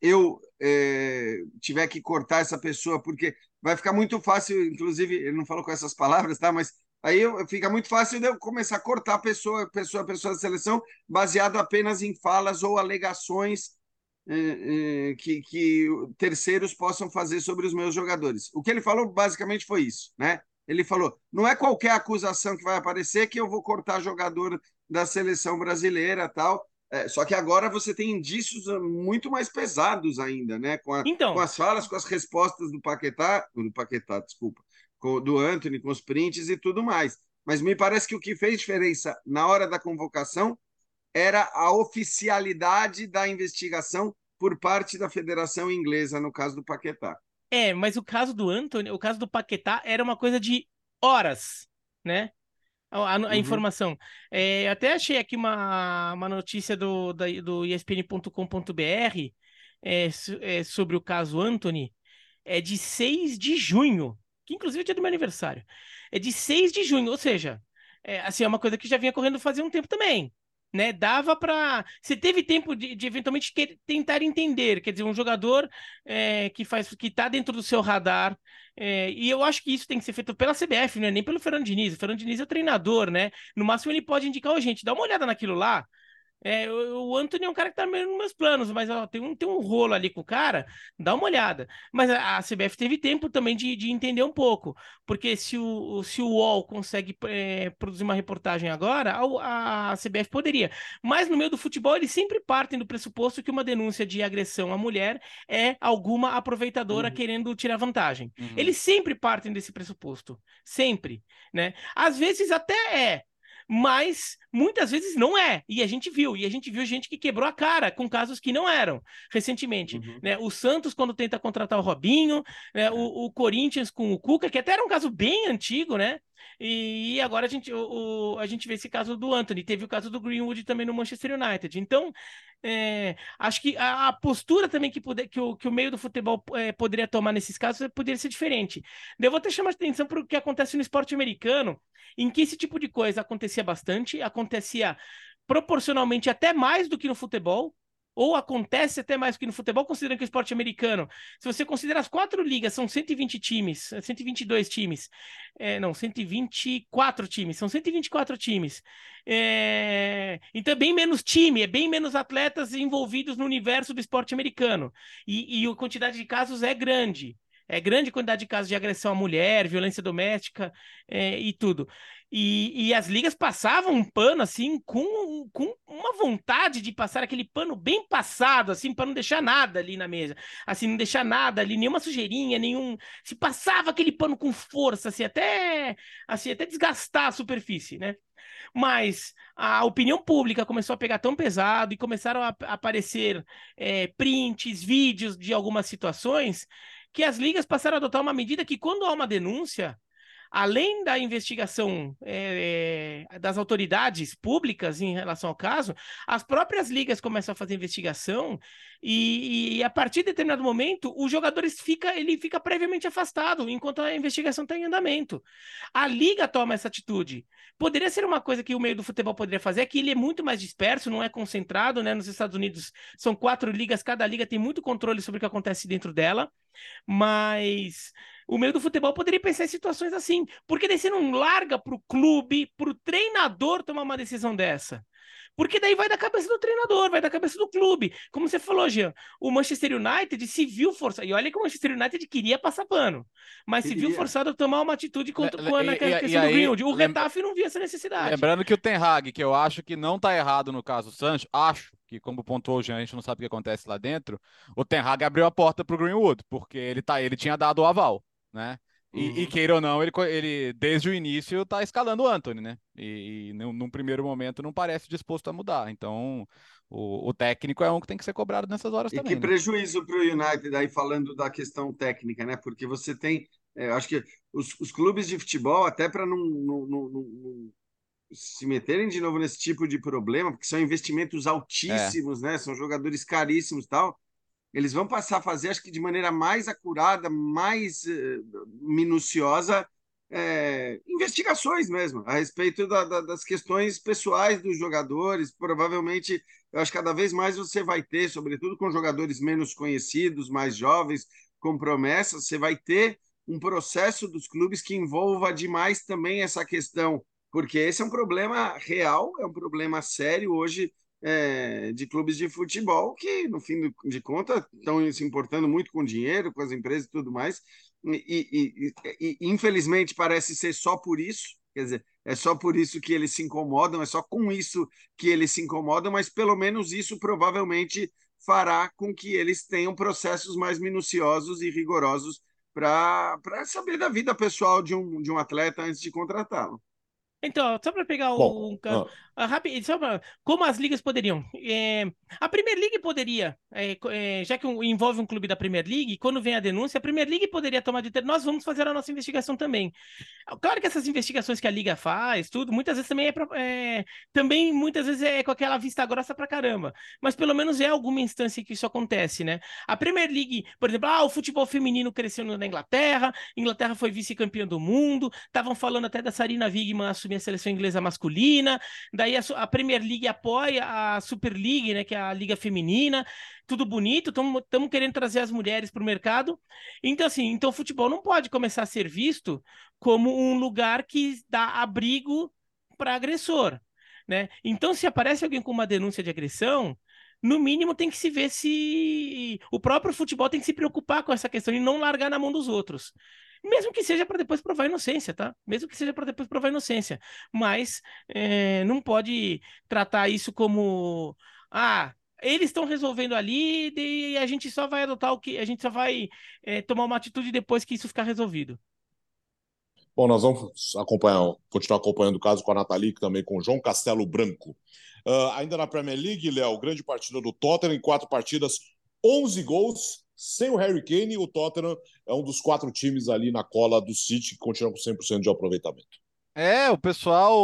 eu é, tiver que cortar essa pessoa, porque vai ficar muito fácil, inclusive, ele não falou com essas palavras, tá? Mas aí eu, fica muito fácil de eu começar a cortar pessoa, pessoa, pessoa da seleção, baseado apenas em falas ou alegações que, que terceiros possam fazer sobre os meus jogadores. O que ele falou basicamente foi isso, né? Ele falou: não é qualquer acusação que vai aparecer que eu vou cortar jogador da seleção brasileira tal. É, só que agora você tem indícios muito mais pesados ainda, né? Com, a, então... com as falas, com as respostas do Paquetá, do Paquetá, desculpa, com, do Anthony, com os prints e tudo mais. Mas me parece que o que fez diferença na hora da convocação era a oficialidade da investigação por parte da Federação Inglesa, no caso do Paquetá.
É, mas o caso do Anthony, o caso do Paquetá era uma coisa de horas, né? A, a, a uhum. informação. É, até achei aqui uma, uma notícia do, da, do ESPN.com.br é, é, sobre o caso Anthony. É de 6 de junho, que inclusive é dia do meu aniversário. É de 6 de junho, ou seja, é, assim, é uma coisa que já vinha correndo fazia um tempo também né? Dava para. Você teve tempo de, de eventualmente que, tentar entender, quer dizer, um jogador é, que faz que está dentro do seu radar. É, e eu acho que isso tem que ser feito pela CBF, não é nem pelo Fernando Diniz. O Fernando Diniz é o treinador, né? No máximo ele pode indicar, oh, gente, dá uma olhada naquilo lá. É, o Anthony é um cara que tá meio nos meus planos, mas ó, tem, um, tem um rolo ali com o cara, dá uma olhada. Mas a, a CBF teve tempo também de, de, entender um pouco, porque se o, se o UOL consegue é, produzir uma reportagem agora, a, a, CBF poderia. Mas no meio do futebol, eles sempre partem do pressuposto que uma denúncia de agressão à mulher é alguma aproveitadora uhum. querendo tirar vantagem. Uhum. Eles sempre partem desse pressuposto. Sempre. Né? Às vezes até é, mas muitas vezes não é. E a gente viu, e a gente viu gente que quebrou a cara com casos que não eram recentemente. Uhum. Né? O Santos, quando tenta contratar o Robinho, né? o, o, Corinthians com o Cuca, que até era um caso bem antigo, né? E agora a gente, o, o, a gente vê esse caso do Anthony, teve o caso do Greenwood também no Manchester United. Então, é, acho que a, a, postura também que, puder, que, o, que o meio do futebol é, poderia tomar nesses casos poderia ser diferente. Eu vou até chamar a atenção para o que acontece no esporte americano, em que esse tipo de coisa acontecia bastante, acontecia proporcionalmente até mais do que no futebol ou acontece até mais que no futebol, considerando que o esporte americano, se você considerar as quatro ligas, são 120 times, 122 times, é, não, 124 times, são 124 times. É, então é bem menos time, é bem menos atletas envolvidos no universo do esporte americano. E, e a quantidade de casos é grande. É grande quantidade de casos de agressão à mulher, violência doméstica é, e tudo. E, e, as ligas passavam um pano assim com, com uma vontade de passar aquele pano bem passado, assim, para não deixar nada ali na mesa, assim, não deixar nada ali, nenhuma sujeirinha, nenhum. Se passava aquele pano com força, assim, até assim, até desgastar a superfície, né? Mas a opinião pública começou a pegar tão pesado e começaram a aparecer é, prints, vídeos de algumas situações que as ligas passaram a adotar uma medida que, quando há uma denúncia, além da investigação é, das autoridades públicas em relação ao caso, as próprias ligas começam a fazer investigação e, e a partir de determinado momento o jogador fica, ele fica previamente afastado enquanto a investigação está em andamento. A liga toma essa atitude. Poderia ser uma coisa que o meio do futebol poderia fazer, é que ele é muito mais disperso, não é concentrado, né? Nos Estados Unidos são quatro ligas, cada liga tem muito controle sobre o que acontece dentro dela, mas o meio do futebol poderia pensar em situações assim. Porque daí você não larga para o clube, para o treinador tomar uma decisão dessa. Porque daí vai da cabeça do treinador, vai da cabeça do clube. Como você falou, Jean, o Manchester United se viu forçado. E olha que o Manchester United queria passar pano, mas queria. se viu forçado a tomar uma atitude contra, com a, na questão e, do Greenwood. O lembra... Retafe não via essa necessidade.
Lembrando que o Ten Hag, que eu acho que não está errado no caso Sancho, acho que, como pontuou o Jean, a gente não sabe o que acontece lá dentro. O Ten Hag abriu a porta para o Greenwood, porque ele, tá, ele tinha dado o aval né? E, uhum. e, queira ou não, ele, ele desde o início tá escalando o Anthony, né? E, e num, num, primeiro momento não parece disposto a mudar. Então, o, o, técnico é um que tem que ser cobrado nessas horas
e
também.
E que né? prejuízo para o United aí falando da questão técnica, né? Porque você tem, é, acho que os, os, clubes de futebol, até para não, não, não, não, se meterem de novo nesse tipo de problema, porque são investimentos altíssimos, é. né? São jogadores caríssimos tal eles vão passar a fazer, acho que de maneira mais acurada, mais uh, minuciosa, é, investigações mesmo a respeito da, da, das questões pessoais dos jogadores. Provavelmente, eu acho que cada vez mais você vai ter, sobretudo com jogadores menos conhecidos, mais jovens, com promessas, você vai ter um processo dos clubes que envolva demais também essa questão, porque esse é um problema real, é um problema sério hoje é, de clubes de futebol que, no fim de contas, estão se importando muito com dinheiro, com as empresas e tudo mais. E, e, e, e, infelizmente parece ser só por isso, quer dizer, é só por isso que eles se incomodam, é só com isso que eles se incomodam, mas pelo menos isso provavelmente fará com que eles tenham processos mais minuciosos e rigorosos para saber da vida pessoal de um, de um atleta antes de contratá-lo.
Então, só para pegar Bom, o. Ah. Uh, rápido, só como as ligas poderiam? É, a Premier League poderia, é, é, já que envolve um clube da Premier League, quando vem a denúncia, a Premier League poderia tomar de ter. Nós vamos fazer a nossa investigação também. Claro que essas investigações que a liga faz, tudo, muitas vezes também é, pra, é também muitas vezes é com aquela vista grossa pra caramba. Mas pelo menos é alguma instância que isso acontece, né? A Premier League, por exemplo, ah, o futebol feminino cresceu na Inglaterra, Inglaterra foi vice-campeã do mundo, estavam falando até da Sarina Wigman assumir a seleção inglesa masculina. Daí a, a, Premier League apoia a Super League, né, que é a liga feminina. Tudo bonito, estamos querendo trazer as mulheres para o mercado. Então, assim, então o futebol não pode começar a ser visto como um lugar que dá abrigo para agressor. Né? Então, se aparece alguém com uma denúncia de agressão, no mínimo tem que se ver se o próprio futebol tem que se preocupar com essa questão e não largar na mão dos outros. Mesmo que seja para depois provar inocência, tá? Mesmo que seja para depois provar inocência. Mas é, não pode tratar isso como. Ah, eles estão resolvendo ali e a gente só vai adotar o que. A gente só vai é, tomar uma atitude depois que isso ficar resolvido.
Bom, nós vamos acompanhar, continuar acompanhando o caso com a Nathalie, também com o João Castelo Branco. Uh, ainda na Premier League, Léo, grande partida do Tottenham, em quatro partidas, 11 gols, sem o Harry Kane, o Tottenham é um dos quatro times ali na cola do City que continua com 100% de aproveitamento.
É, o pessoal,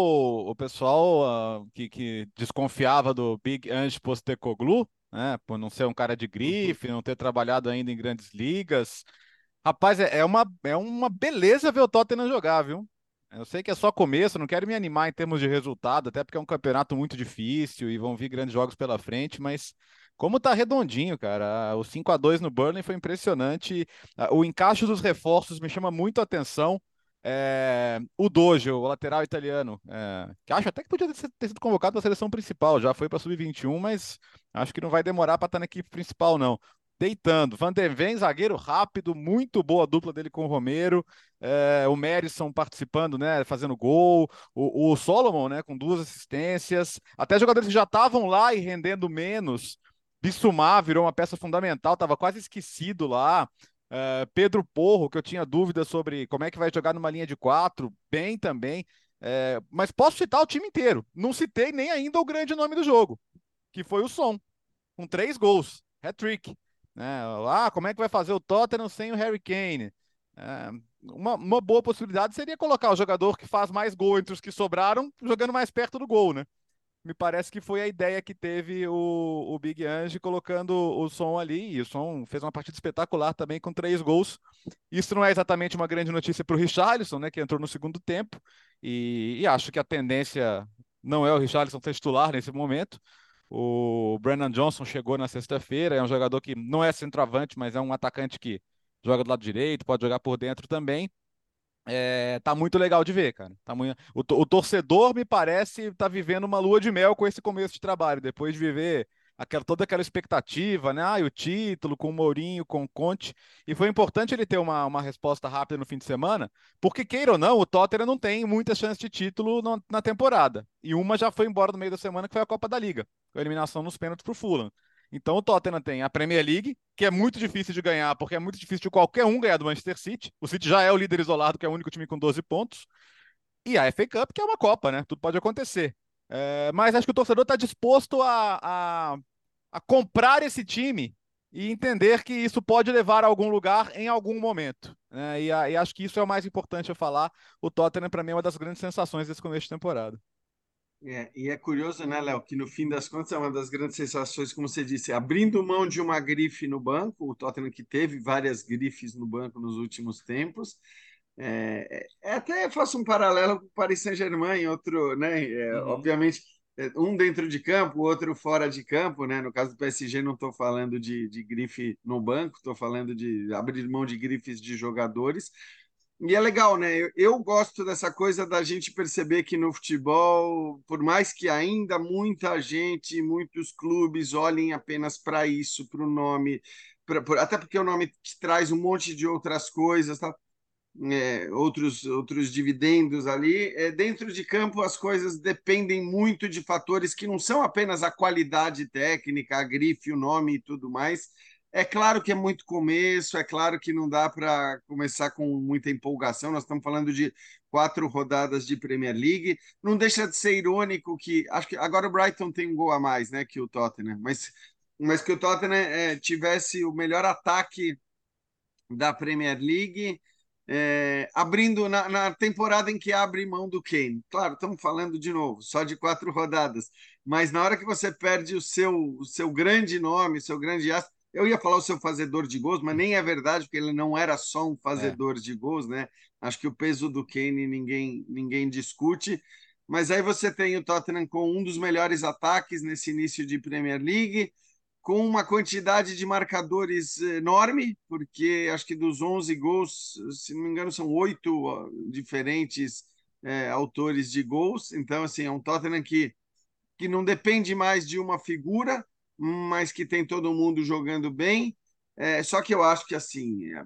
o pessoal uh, que, que, desconfiava do Big Ange Postecoglou, né, por não ser um cara de grife, não ter trabalhado ainda em grandes ligas. Rapaz, é, é uma, é uma beleza ver o Tottenham jogar, viu? Eu sei que é só começo, não quero me animar em termos de resultado, até porque é um campeonato muito difícil e vão vir grandes jogos pela frente, mas como tá redondinho, cara. O 5 a 2 no Burnley foi impressionante. O encaixe dos reforços me chama muito a atenção. É, o Dojo, o lateral italiano, é, que acho até que podia ter sido convocado para a seleção principal, já foi para sub-21, mas acho que não vai demorar para estar na equipe principal, não. Deitando, Van der Ven, zagueiro rápido, muito boa dupla dele com o Romero, é, o Merisson participando, né, fazendo gol, o, o Solomon, né, com duas assistências, até jogadores que já estavam lá e rendendo menos, Bissumar virou uma peça fundamental, estava quase esquecido lá. Uh, Pedro Porro, que eu tinha dúvidas sobre como é que vai jogar numa linha de quatro, bem também. É, mas posso citar o time inteiro. Não citei nem ainda o grande nome do jogo, que foi o Som, com três gols, hat-trick. Né? Ah, como é que vai fazer o Tottenham sem o Harry Kane? É, uma, uma boa possibilidade seria colocar o jogador que faz mais gol entre os que sobraram, jogando mais perto do gol, né? Me parece que foi a ideia que teve o, o Big Ange colocando o som ali, e o som fez uma partida espetacular também com três gols. Isso não é exatamente uma grande notícia para o Richarlison, né, que entrou no segundo tempo, e, e, acho que a tendência não é o Richarlison ser titular nesse momento. O Brandon Johnson chegou na sexta-feira, é um jogador que não é centroavante, mas é um atacante que joga do lado direito, pode jogar por dentro também. É, tá muito legal de ver, cara. Tá muito... o, o, torcedor, me parece, tá vivendo uma lua de mel com esse começo de trabalho, depois de viver aquela, toda aquela expectativa, né? Ah, o título com o Mourinho, com o Conte. E foi importante ele ter uma, uma resposta rápida no fim de semana, porque, queira ou não, o Tottenham não tem muitas chances de título no, na temporada. E uma já foi embora no meio da semana, que foi a Copa da Liga, com a eliminação nos pênaltis pro Fulham. Então o Tottenham tem a Premier League, que é muito difícil de ganhar, porque é muito difícil de qualquer um ganhar do Manchester City. O City já é o líder isolado, que é o único time com 12 pontos. E a FA Cup, que é uma Copa, né? Tudo pode acontecer. É, mas acho que o torcedor está disposto a, a, a, comprar esse time e entender que isso pode levar a algum lugar em algum momento. Né? E, e acho que isso é o mais importante a falar. O Tottenham, para mim, é uma das grandes sensações desse começo de temporada.
É, e é curioso, né, Léo, que no fim das contas é uma das grandes sensações, como você disse, abrindo mão de uma grife no banco, o Tottenham que teve várias grifes no banco nos últimos tempos. É, é até faço um paralelo com o Paris Saint-Germain, outro, né, é, uhum. obviamente, é, um dentro de campo, outro fora de campo, né? No caso do PSG, não estou falando de, de grife no banco, estou falando de abrir mão de grifes de jogadores, e é legal, né? Eu, gosto dessa coisa da gente perceber que no futebol, por mais que ainda muita gente, muitos clubes olhem apenas para isso, para o nome, pra, até porque o nome traz um monte de outras coisas, tá? É, outros, outros dividendos ali. É, dentro de campo, as coisas dependem muito de fatores que não são apenas a qualidade técnica, a grife, o nome e tudo mais, é claro que é muito começo, é claro que não dá para começar com muita empolgação. Nós estamos falando de quatro rodadas de Premier League. Não deixa de ser irônico que acho que agora o Brighton tem um gol a mais, né, que o Tottenham, mas mas que o Tottenham é, tivesse o melhor ataque da Premier League, é, abrindo na, na, temporada em que abre mão do Kane. Claro, estamos falando de novo, só de quatro rodadas, mas na hora que você perde o seu, o seu grande nome, o seu grande astro, eu ia falar o seu fazedor de gols, mas nem é verdade, porque ele não era só um fazedor é. de gols, né? Acho que o peso do Kane ninguém, ninguém discute. Mas aí você tem o Tottenham com um dos melhores ataques nesse início de Premier League, com uma quantidade de marcadores enorme, porque acho que dos 11 gols, se não me engano, são oito diferentes é, autores de gols. Então, assim, é um Tottenham que, que não depende mais de uma figura, mas que tem todo mundo jogando bem. É, só que eu acho que, assim, é,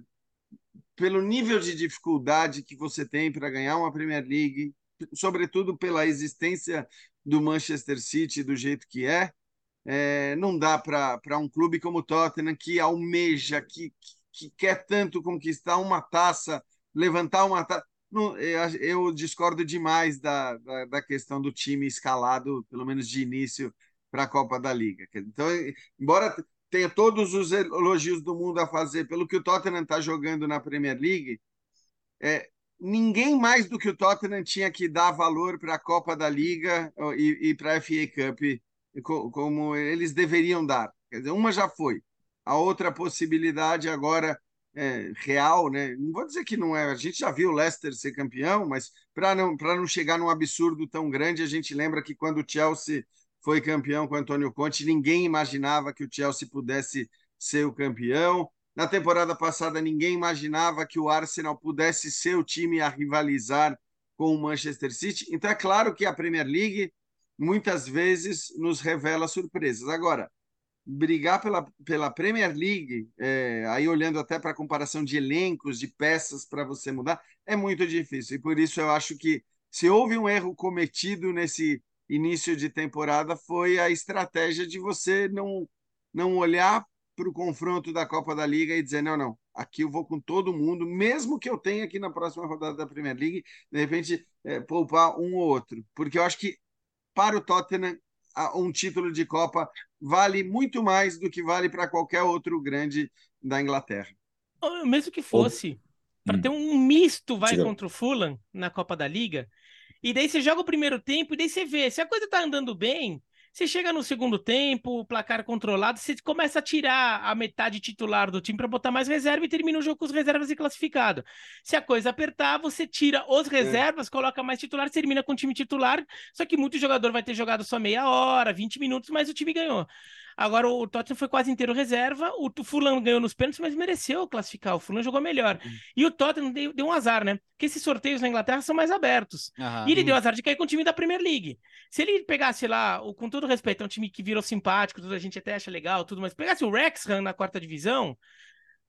pelo nível de dificuldade que você tem para ganhar uma Premier League, sobretudo pela existência do Manchester City do jeito que é, é não dá para um clube como o Tottenham, que almeja, que, que quer tanto conquistar uma taça, levantar uma taça. Não, eu discordo demais da, da, da, questão do time escalado, pelo menos de início, para a Copa da Liga. Então, embora tenha todos os elogios do mundo a fazer pelo que o Tottenham está jogando na Premier League, é, ninguém mais do que o Tottenham tinha que dar valor para a Copa da Liga e, e para a FA Cup como eles deveriam dar. Quer dizer, uma já foi, a outra possibilidade agora é, real, né? Não vou dizer que não é. A gente já viu o Leicester ser campeão, mas para não para não chegar num absurdo tão grande, a gente lembra que quando o Chelsea foi campeão com Antônio Conte, ninguém imaginava que o Chelsea pudesse ser o campeão. Na temporada passada, ninguém imaginava que o Arsenal pudesse ser o time a rivalizar com o Manchester City. Então, é claro que a Premier League muitas vezes nos revela surpresas. Agora, brigar pela, pela Premier League, é, aí olhando até para a comparação de elencos, de peças para você mudar, é muito difícil. E por isso eu acho que se houve um erro cometido nesse início de temporada, foi a estratégia de você não, não olhar para o confronto da Copa da Liga e dizer: não, não, aqui eu vou com todo mundo, mesmo que eu tenha aqui na próxima rodada da Premier League, de repente é, poupar um ou outro. Porque eu acho que para o Tottenham, um título de Copa vale muito mais do que vale para qualquer outro grande da Inglaterra.
Mesmo que fosse, para ter um misto vai contra o Fulham na Copa da Liga, e daí você joga o primeiro tempo e daí você vê, se a coisa tá andando bem, você chega no segundo tempo, placar controlado, você começa a tirar a metade titular do time para botar mais reserva e termina o jogo com os reservas e classificado. Se a coisa apertar, você tira os é. reservas, é. coloca mais titular, termina com o time titular. Só que muito jogador vai ter jogado só meia hora, 20 minutos, mas o time ganhou. Agora o Tottenham foi quase inteiro reserva. O Fulham ganhou nos pênaltis, mas mereceu classificar. O Fulham jogou melhor. Uhum. E o Tottenham deu, deu, um azar, né? Porque esses sorteios na Inglaterra são mais abertos. Uhum. E ele deu azar de cair com o time da Premier League. Se ele pegasse lá, com todo respeito, é um time que virou simpático, tudo a gente até acha legal, tudo, mas pegasse o Wrexham na quarta divisão,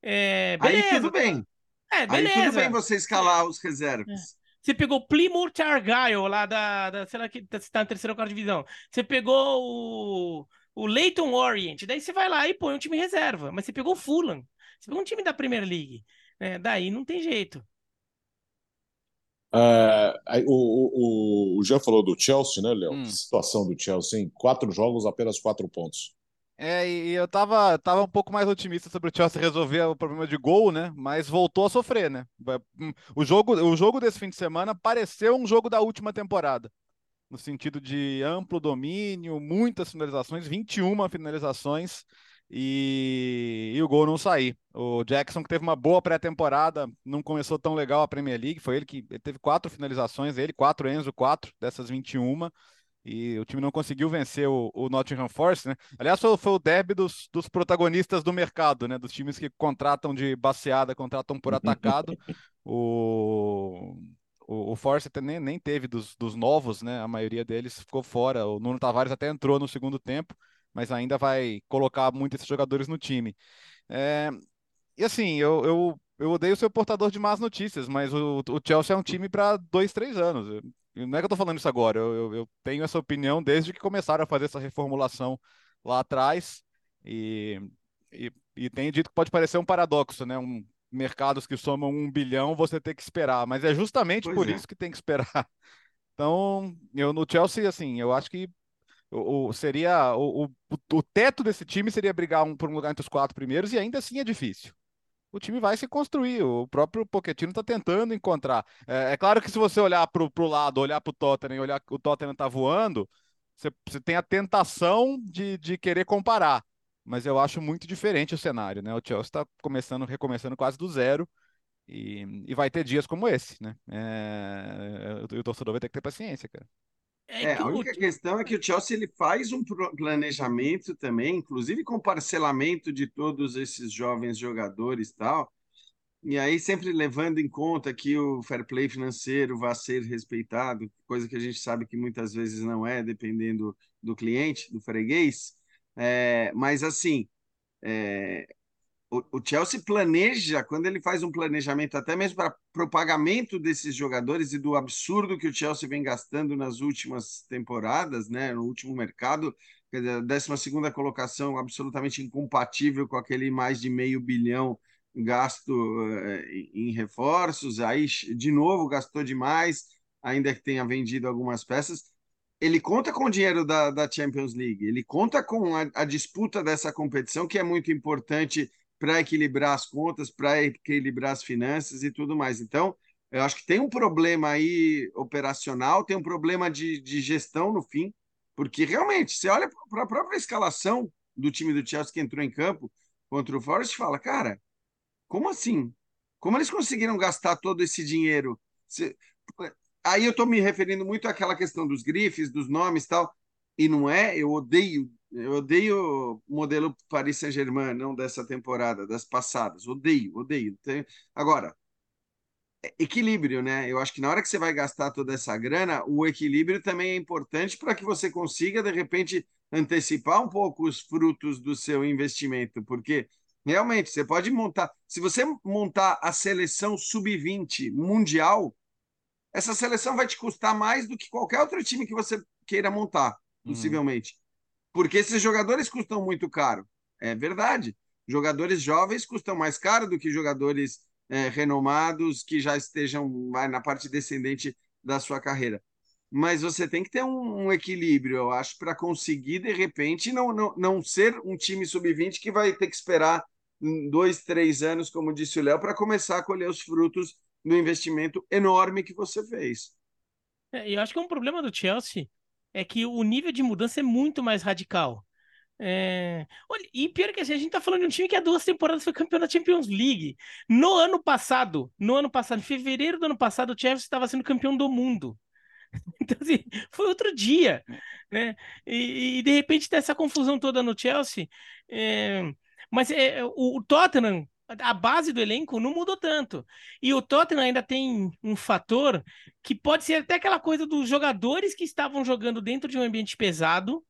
é, beleza.
Aí tudo bem. É, beleza. Aí tudo bem você escalar os reservas.
É. Você pegou Plymouth Argyle lá da, da sei lá que está na terceira ou quarta divisão. Você pegou o o Leighton Orient. Daí você vai lá e põe um time reserva. Mas você pegou o Fulham. Você pegou um time da Premier League. Né? Daí não tem jeito.
É, o, o, o Jean falou do Chelsea, né, Léo? Hum. Que situação do Chelsea, em quatro jogos, apenas quatro pontos.
É, e eu tava, tava um pouco mais otimista sobre o Chelsea resolver o problema de gol, né? Mas voltou a sofrer, né? Hum, o jogo, o jogo desse fim de semana pareceu um jogo da última temporada no sentido de amplo domínio, muitas finalizações, 21 finalizações e, e o gol não sair. O Jackson, que teve uma boa pré-temporada, não começou tão legal a Premier League, foi ele que ele teve quatro finalizações, ele, quatro Enzo, quatro dessas 21 e o time não conseguiu vencer o, o Nottingham Forest, né? Aliás, foi, foi o derby dos, dos, protagonistas do mercado, né? Dos times que contratam de baseada, contratam por atacado. *laughs* o, o, o Force nem, nem teve dos, dos novos, né? A maioria deles ficou fora. O Nuno Tavares até entrou no segundo tempo, mas ainda vai colocar muito esses jogadores no time. É, e assim, eu, eu, eu odeio ser portador de más notícias, mas o, o Chelsea é um time para dois, três anos. Não é que eu tô falando isso agora, eu, eu, eu, tenho essa opinião desde que começaram a fazer essa reformulação lá atrás. E, e, e tenho dito que pode parecer um paradoxo, né? Um, mercados que somam um bilhão, você tem que esperar. Mas é justamente pois por é. isso que tem que esperar. *laughs* Então, eu no Chelsea, assim, eu acho que o, o seria o, o, o, teto desse time seria brigar um, por um lugar entre os quatro primeiros e ainda assim é difícil. O time vai se construir, o próprio Pochettino está tentando encontrar. É, é, claro que se você olhar para o lado, olhar para o Tottenham, olhar que o Tottenham está voando, você, você, tem a tentação de, de querer comparar mas eu acho muito diferente o cenário, né? O Chelsea está começando, recomeçando quase do zero e, e vai ter dias como esse, né? É, o, o torcedor vai ter que ter paciência, cara.
É, é a única questão é que o Chelsea ele faz um planejamento também, inclusive com parcelamento de todos esses jovens jogadores e tal, e aí sempre levando em conta que o fair play financeiro vai ser respeitado, coisa que a gente sabe que muitas vezes não é, dependendo do cliente, do freguês. É, mas assim, é, o, o, Chelsea planeja, quando ele faz um planejamento, até mesmo para o pagamento desses jogadores e do absurdo que o Chelsea vem gastando nas últimas temporadas, né, no último mercado, a 12 colocação absolutamente incompatível com aquele mais de meio bilhão gasto uh, em reforços, aí de novo gastou demais, ainda que tenha vendido algumas peças ele conta com o dinheiro da, da Champions League, ele conta com a, a disputa dessa competição, que é muito importante para equilibrar as contas, para equilibrar as finanças e tudo mais. Então, Eu acho que tem um problema aí operacional, tem um problema de, de gestão no fim, porque realmente, você olha para a própria escalação do time do Chelsea que entrou em campo contra o Forest e fala, cara, como assim? Como eles conseguiram gastar todo esse dinheiro? Aí eu estou me referindo muito àquela questão dos grifes, dos nomes tal, e não é, eu odeio, eu odeio o modelo Paris Saint-Germain, não dessa temporada, das passadas, odeio, odeio. Agora, equilíbrio, né? Eu acho que na hora que você vai gastar toda essa grana, o equilíbrio também é importante para que você consiga, de repente, antecipar um pouco os frutos do seu investimento, porque realmente você pode montar. Se você montar a seleção sub-20 mundial, essa seleção vai te custar mais do que qualquer outro time que você queira montar, uhum. possivelmente. Uhum. Porque esses jogadores custam muito caro. É verdade. Jogadores jovens custam mais caro do que jogadores é, renomados que já estejam na parte descendente da sua carreira. Mas você tem que ter um, um equilíbrio, eu acho, para conseguir, de repente, não, não, não ser um time sub-20 que vai ter que esperar dois, três anos, como disse o Léo, para começar a colher os frutos do investimento enorme que você fez.
É, eu acho que é um problema do Chelsea é que o nível de mudança é muito mais radical. É... Olha, e pior que assim, a gente tá falando de um time que há duas temporadas foi campeão da Champions League. No ano passado, no ano passado, em fevereiro do ano passado, o Chelsea estava sendo campeão do mundo. *laughs* Então, assim, foi outro dia, né? E, e de repente tem essa confusão toda no Chelsea. É... Mas é, o Tottenham, a base do elenco não mudou tanto. E o Tottenham ainda tem um fator que pode ser até aquela coisa dos jogadores que estavam jogando dentro de um ambiente pesado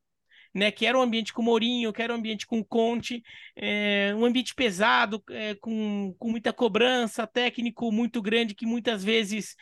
né? Que era um ambiente com Mourinho, que era um ambiente com Conte, é, um ambiente pesado, é, com, com muita cobrança, técnico muito grande que muitas vezes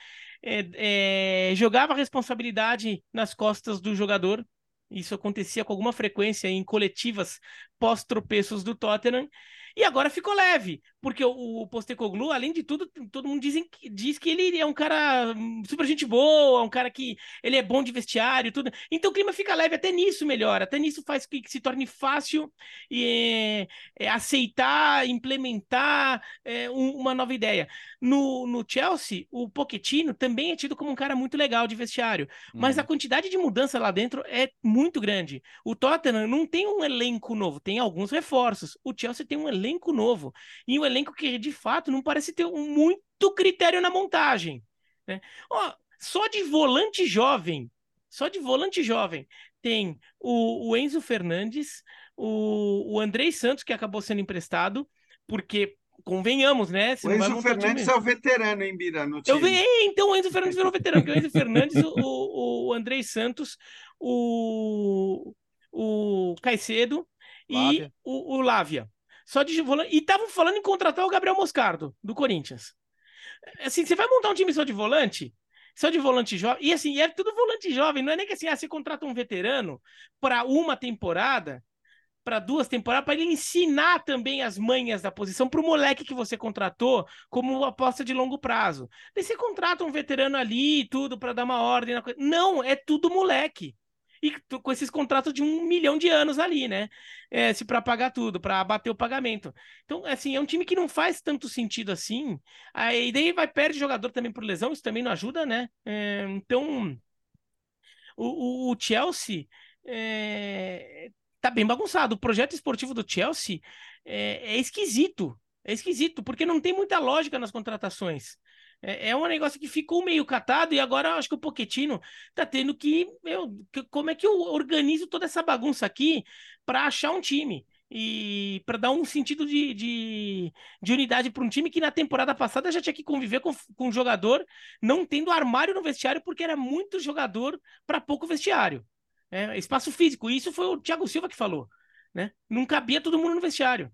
é, jogava a responsabilidade nas costas do jogador. Isso acontecia com alguma frequência em coletivas pós-tropeços do Tottenham. E agora ficou leve, porque o, o Postecoglou, além de tudo, todo mundo dizem, diz que ele é um cara hum, super gente boa, um cara que ele é bom de vestiário, tudo. Então o clima fica leve, até nisso melhora, até nisso faz que, que se torne fácil é, é, aceitar, implementar é, um, uma nova ideia. No, no Chelsea, o Pochettino também é tido como um cara muito legal de vestiário, mas a uhum. quantidade de mudança lá dentro é muito grande. O Tottenham não tem um elenco novo, tem alguns reforços. O Chelsea tem um elenco novo. E um elenco que, de fato, não parece ter muito critério na montagem. Né? Ó, só de volante jovem, só de volante jovem, tem o, o Enzo Fernandes, o, o Andrei Santos, que acabou sendo emprestado, porque convenhamos, né?
o Enzo Fernandes é o veterano, hein, Bira? No time.
Eu vi, então o Enzo Fernandes virou veterano, porque o Enzo Fernandes, o, o Andrei Santos, o, o Caicedo Lávia. e o, o Lávia. Só de volante. E estavam falando em contratar o Gabriel Moscardo, do Corinthians. Assim, você vai montar um time só de volante? Só de volante jovem. E assim, é tudo volante jovem. Não é nem que assim, ah, você contrata um veterano para uma temporada, para duas temporadas, para ele ensinar também as manhas da posição para o moleque que você contratou como aposta de longo prazo. Daí você contrata um veterano ali e tudo para dar uma ordem na coisa. Não, é tudo moleque e com esses contratos de um milhão de anos ali, né? É, se para pagar tudo, para bater o pagamento. Então, assim, é um time que não faz tanto sentido assim. Aí daí vai perde jogador também por lesão, isso também não ajuda, né? É, então, o, o, o Chelsea é, tá bem bagunçado. O projeto esportivo do Chelsea é, é esquisito. É esquisito, porque não tem muita lógica nas contratações. É, é um negócio que ficou meio catado e agora acho que o Poquetino tá tendo que, meu, como é que eu organizo toda essa bagunça aqui para achar um time? e para dar um sentido de, de, de unidade para um time que na temporada passada já tinha que conviver com, com um jogador não tendo armário no vestiário porque era muito jogador para pouco vestiário. É, espaço físico. Isso foi o Thiago Silva que falou. Né? Não cabia todo mundo no vestiário.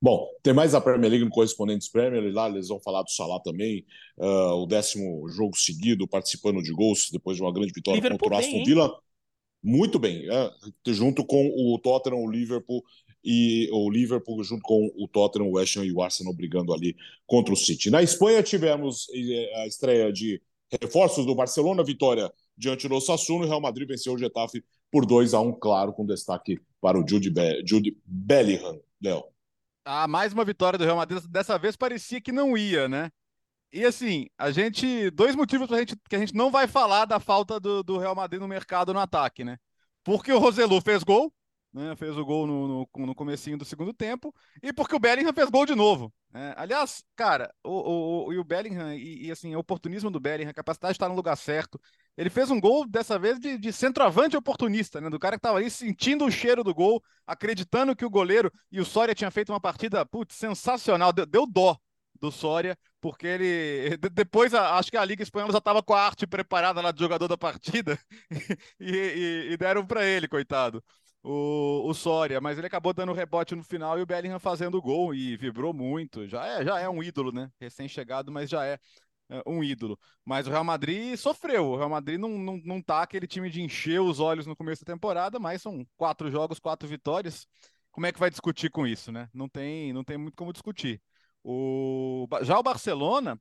Bom, tem mais a Premier League no Correspondentes Premier, lá eles vão falar do Salah também, uh, o décimo jogo seguido, participando de gols, depois de uma grande vitória Liverpool contra o Aston Villa. Muito bem, é, junto com o Tottenham, o Liverpool e o Liverpool junto com o Tottenham, o West Ham e o Arsenal brigando ali contra o City. Na Espanha tivemos a estreia de reforços do Barcelona, vitória diante do Sassuolo e o Real Madrid venceu o Getafe por 2 a 1 claro, com destaque para o Jude, Be Jude Bellingham. Léo.
Ah, mais uma vitória do Real Madrid. Dessa vez parecia que não ia, né? E assim, a gente. Dois motivos pra gente, que a gente não vai falar da falta do, do Real Madrid no mercado no ataque, né? Porque o Roselu fez gol, né? Fez o gol no, no, no comecinho do segundo tempo, e porque o Bellingham fez gol de novo. Né? Aliás, cara, o, o, o, o Bellingham, e, e, assim, o oportunismo do Bellingham, a capacidade de estar no lugar certo. Ele fez um gol, dessa vez, de, de centroavante oportunista, né? Do cara que estava ali sentindo o cheiro do gol, acreditando que o goleiro e o Soria tinha feito uma partida, putz, sensacional, deu, deu dó do Soria, porque ele. *laughs* Depois, acho que a Liga Espanhola já estava com a arte preparada lá do jogador da partida *laughs* e, e, e deram para ele, coitado, o, o Soria. Mas ele acabou dando rebote no final e o Bellingham fazendo o gol e vibrou muito. Já é, já é um ídolo, né? Recém-chegado, mas já é um ídolo. Mas o Real Madrid sofreu. O Real Madrid não, não, não tá aquele time de encher os olhos no começo da temporada, mas são quatro jogos, quatro vitórias. Como é que vai discutir com isso, né? Não tem, não tem muito como discutir. O... Já o Barcelona,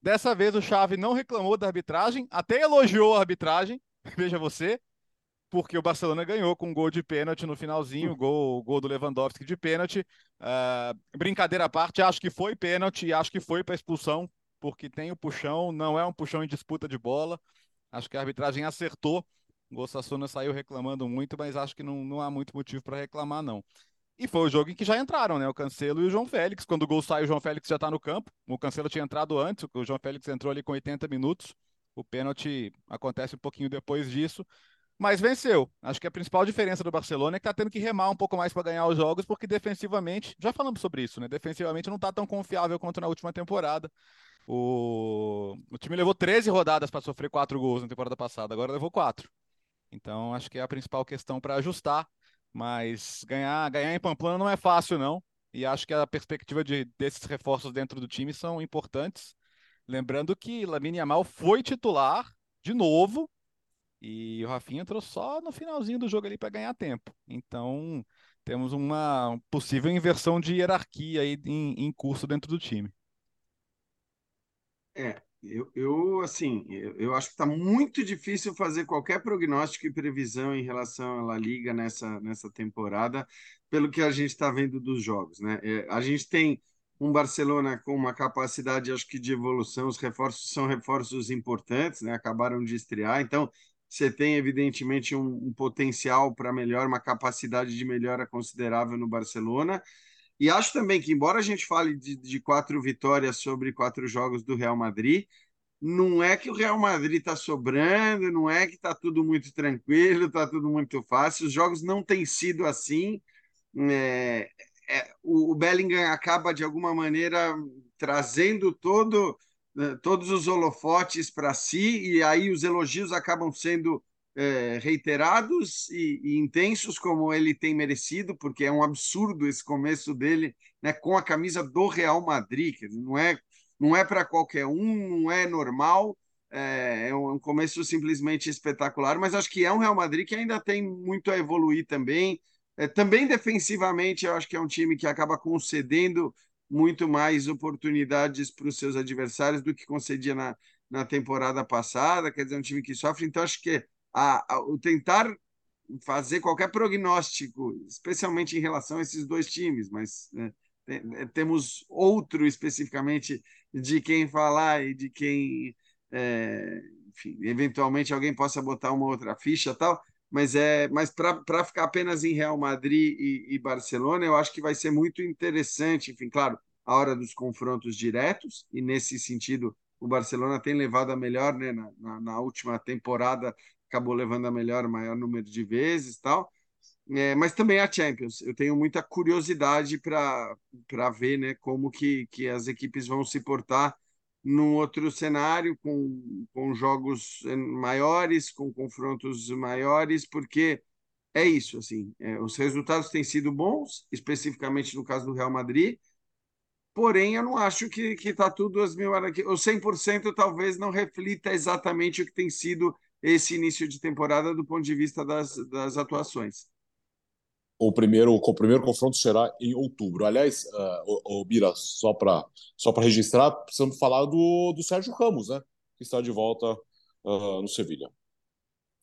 dessa vez o Xavi não reclamou da arbitragem, até elogiou a arbitragem, *laughs* veja você, porque o Barcelona ganhou com um gol de pênalti no finalzinho, gol, gol do Lewandowski de pênalti. Uh, brincadeira à parte, acho que foi pênalti e acho que foi para expulsão, porque tem o puxão, não é um puxão em disputa de bola. Acho que a arbitragem acertou. O Osasuna saiu reclamando muito, mas acho que não, não há muito motivo para reclamar, não. E foi o jogo em que já entraram, né? O Cancelo e o João Félix. Quando o gol sai, o João Félix já está no campo. O Cancelo tinha entrado antes, o João Félix entrou ali com 80 minutos. O pênalti acontece um pouquinho depois disso. Mas venceu. Acho que a principal diferença do Barcelona é que está tendo que remar um pouco mais para ganhar os jogos, porque defensivamente, já falamos sobre isso, né? Defensivamente não está tão confiável quanto na última temporada. O, o time levou 13 rodadas para sofrer quatro gols na temporada passada, agora levou quatro. Então acho que é a principal questão para ajustar. Mas ganhar, ganhar em Pamplona não é fácil, não. E acho que a perspectiva de, desses reforços dentro do time são importantes. Lembrando que Lamine Yamal foi titular de novo e o Rafinha entrou só no finalzinho do jogo ali para ganhar tempo. Então, temos uma possível inversão de hierarquia aí em, em curso dentro do time.
É, eu, eu, assim, eu, eu acho que está muito difícil fazer qualquer prognóstico e previsão em relação à La Liga nessa, nessa temporada, pelo que a gente está vendo dos jogos, né? É, a gente tem um Barcelona com uma capacidade, acho que, de evolução, os reforços são reforços importantes, né? Acabaram de estrear, então você tem, evidentemente, um, um potencial para melhor, uma capacidade de melhora considerável no Barcelona, e acho também que, embora a gente fale de, de quatro vitórias sobre quatro jogos do Real Madrid, não é que o Real Madrid está sobrando, não é que está tudo muito tranquilo, está tudo muito fácil. Os jogos não têm sido assim. É, é, o, o Bellingham acaba, de alguma maneira, trazendo todo, né, todos os holofotes para si, e aí os elogios acabam sendo é, reiterados e, e, intensos como ele tem merecido, porque é um absurdo esse começo dele né, com a camisa do Real Madrid, que não é, não é para qualquer um, não é normal, é, é um começo simplesmente espetacular, mas acho que é um Real Madrid que ainda tem muito a evoluir também. É, também defensivamente, eu acho que é um time que acaba concedendo muito mais oportunidades para os seus adversários do que concedia na, na temporada passada, quer dizer, um time que sofre, então acho que a, a, o tentar fazer qualquer prognóstico, especialmente em relação a esses dois times, mas né, é, temos outro especificamente de quem falar e de quem, é, enfim, eventualmente alguém possa botar uma outra ficha tal. Mas é, mas para ficar apenas em Real Madrid e, e Barcelona, eu acho que vai ser muito interessante. Enfim, claro, a hora dos confrontos diretos e nesse sentido o Barcelona tem levado a melhor, né, na, na, na última temporada acabou levando a melhor, maior número de vezes tal. É, mas também a Champions. Eu tenho muita curiosidade para ver né, como que, que as equipes vão se portar num outro cenário, com, com jogos maiores, com confrontos maiores, porque é isso, assim, é, os resultados têm sido bons, especificamente no caso do Real Madrid, porém eu não acho que está tudo às mil o 100% talvez não reflita exatamente o que tem sido esse início de temporada do ponto de vista das, das atuações.
O primeiro, o primeiro confronto será em outubro. Aliás, uh, o, o Bira, só para só registrar, precisamos falar do, do Sérgio Ramos, né? Que está de volta uh, no Sevilha.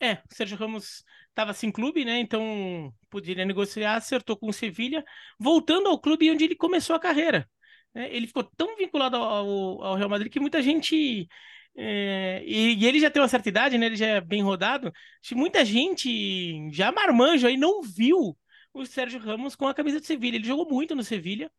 É, o Sérgio Ramos estava sem clube, né? Então poderia negociar, acertou com o Sevilha, voltando ao clube onde ele começou a carreira. Né? Ele ficou tão vinculado ao, ao Real Madrid que muita gente é, e, e, ele já tem uma certa idade, né? Ele já é bem rodado. Muita gente já marmanjo aí não viu o Sérgio Ramos com a camisa de Sevilha. Ele jogou muito no Sevilha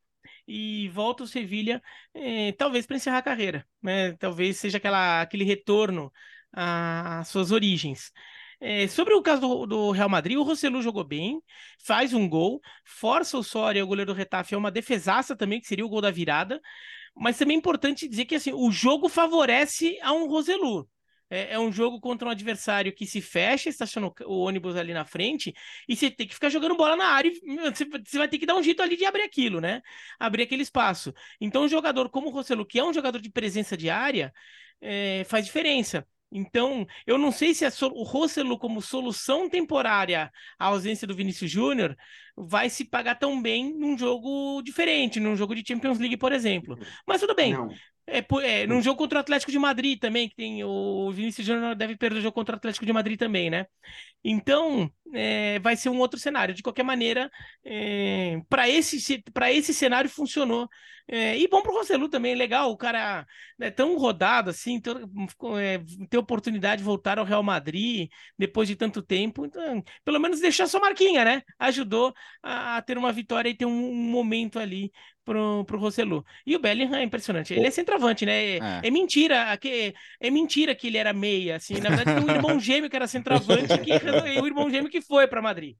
e volta o Sevilha, é, talvez para encerrar a carreira, né? Talvez seja aquela, aquele retorno às suas origens. É, sobre o caso do, do, Real Madrid, o Rossellu jogou bem, faz um gol, força o Soria, o goleiro do Retafe, é uma defesaça também, que seria o gol da virada. Mas também é importante dizer que assim, o jogo favorece a um Roselu. É, é, um jogo contra um adversário que se fecha, estaciona o ônibus ali na frente, e você tem que ficar jogando bola na área, e você, você vai ter que dar um jeito ali de abrir aquilo, né? Abrir aquele espaço. Então, um jogador como o Roselu, que é um jogador de presença de área, é, faz diferença. Então, eu não sei se o Rossellu, como solução temporária à ausência do Vinícius Júnior, vai se pagar tão bem num jogo diferente, num jogo de Champions League, por exemplo. Mas tudo bem. Não. É, é, num jogo contra o Atlético de Madrid também, que tem o Vinícius Júnior deve perder o jogo contra o Atlético de Madrid também, né? Então, é, vai ser um outro cenário. De qualquer maneira, é, para esse, esse cenário funcionou. É, e bom para o também, legal. O cara é tão rodado assim, ter, é, ter oportunidade de voltar ao Real Madrid depois de tanto tempo. Então, pelo menos deixar sua marquinha, né? Ajudou a, a ter uma vitória e ter um, um momento ali pro, pro Rossellu. E o Bellingham é impressionante. Ele é centroavante, né? É, é. é mentira. Que, é mentira que ele era meia, assim. Na verdade, tem um irmão *laughs* gêmeo que era centroavante que, e o irmão gêmeo que foi para Madrid.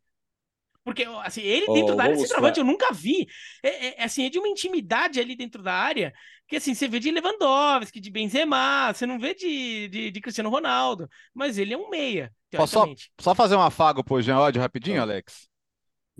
Porque, assim, ele dentro oh, da área de centroavante eu nunca vi. É, é, é, assim, é de uma intimidade ali dentro da área que, assim, você vê de Lewandowski, de Benzema, você não vê de, de, de Cristiano Ronaldo. Mas ele é um meia,
Posso só, só fazer um afago pro Jean Odd rapidinho, Alex?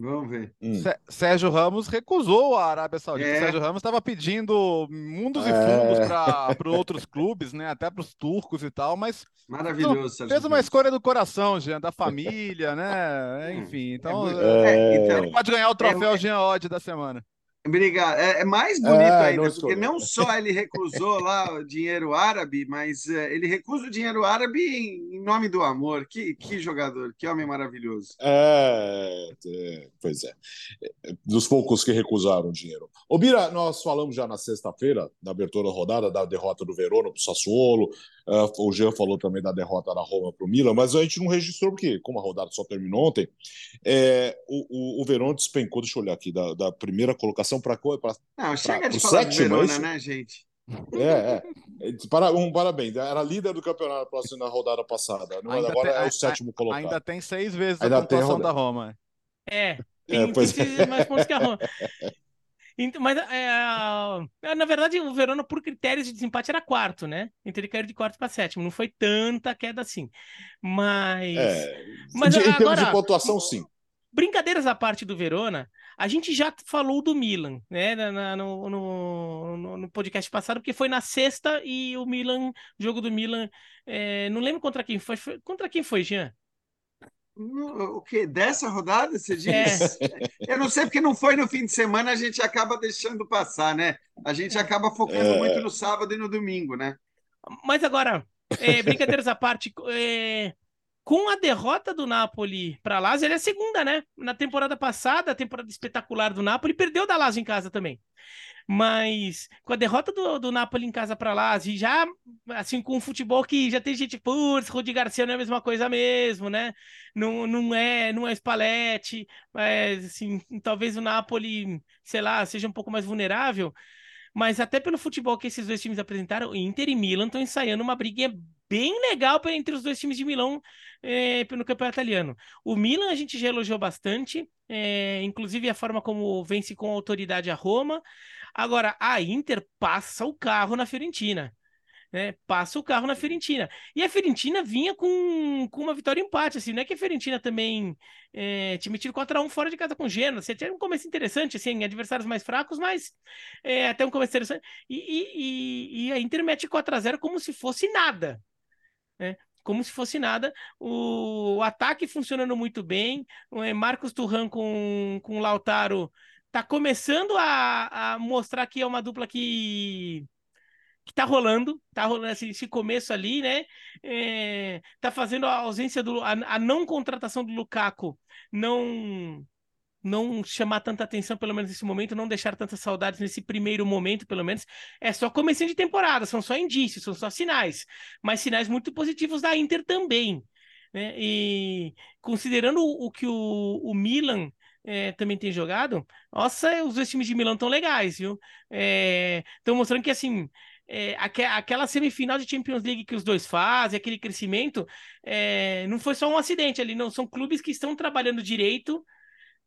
Vamos ver.
Hum. Sérgio Ramos recusou a Arábia Saudita. É. Sérgio Ramos estava pedindo mundos é. e fundos para outros clubes, né? Até para os turcos e tal, mas
maravilhoso.
Não, fez uma escolha do coração, Jean, da família, né? *laughs* Enfim, então,
é, é então
ele pode ganhar o troféu Jean Odd da semana.
Obrigado. É, é, mais bonito é, ainda, não porque não só ele recusou lá o dinheiro árabe, mas é, ele recusa o dinheiro árabe em, em, nome do amor. Que, que jogador, que homem maravilhoso.
É, é pois é. Dos poucos que recusaram o dinheiro. Ô, Bira, nós falamos já na sexta-feira, da abertura da rodada, da derrota do Verona para o Sassuolo. Uh, o Jean falou também da derrota da Roma para o Milan, mas a gente não registrou, porque, como a rodada só terminou ontem, é, o, o, o Verona despencou, deixa eu olhar aqui, da, da primeira colocação para
pra, Não, chega de falar sétimo, de Verona, né, gente?
É, é. Para, um parabéns. Era líder do campeonato próximo na rodada passada. Não, agora tem, é o sétimo colocado.
Ainda tem seis vezes ainda a pontuação da Roma.
É, tem, é, pois tem é. mais pontos que a Roma. Então, mas é, na verdade o Verona, por critérios de desempate, era quarto, né? Então ele caiu de quarto para sétimo. Não foi tanta queda assim. Mas. É,
mas de, agora, em termos de pontuação, sim.
Brincadeiras à parte do Verona, a gente já falou do Milan, né? Na, no, no, no, podcast passado, porque foi na sexta e o Milan, jogo do Milan, é, não lembro contra quem foi. foi contra quem foi, Jean?
O que? Dessa rodada, você diz? É. Eu não sei porque não foi no fim de semana, a gente acaba deixando passar, né? A gente acaba focando é. muito no sábado e no domingo, né?
Mas agora, é, brincadeiras à parte, é, com a derrota do Napoli para Lazio, ele é a segunda, né? Na temporada passada, a temporada espetacular do Napoli, perdeu da Lazio em casa também. Mas com a derrota do, do Napoli em casa para Lazio, já assim com o futebol que já tem gente, putz, Rudi Garcia não é a mesma coisa mesmo, né? Não, não é, não é Spalletti, mas assim, talvez o Napoli, sei lá, seja um pouco mais vulnerável. Mas até pelo futebol que esses dois times apresentaram, Inter e Milan estão ensaiando uma briguinha bem legal entre os dois times de Milão é, no campeonato italiano. O Milan a gente já elogiou bastante, é, inclusive a forma como vence com autoridade a Roma. Agora, a Inter passa o carro na Fiorentina. Né, passa o carro na Fiorentina. E a Fiorentina vinha com, com uma vitória empate, assim, não é que a Fiorentina também é, tinha metido 4x1 fora de casa com Genoa, você tinha um começo interessante, assim, adversários mais fracos, mas é, até um começo interessante, e, e, e a Inter mete 4x0 como se fosse nada, né? como se fosse nada, o, o ataque funcionando muito bem, é, Marcos Turran com, com Lautaro tá começando a, a mostrar que é uma dupla que que tá rolando, tá rolando esse, esse começo ali, né? É, tá fazendo a ausência do a, a, não contratação do Lukaku não não chamar tanta atenção, pelo menos nesse momento, não deixar tantas saudades nesse primeiro momento, pelo menos. É só começo de temporada, são só indícios, são só sinais, mas sinais muito positivos da Inter também. Né? E considerando o que o, o Milan é, também tem jogado, nossa, os dois times de Milão estão legais, viu? Estão é, mostrando que assim. É, aquela semifinal de Champions League que os dois fazem, aquele crescimento, é, não foi só um acidente ali, não. São clubes que estão trabalhando direito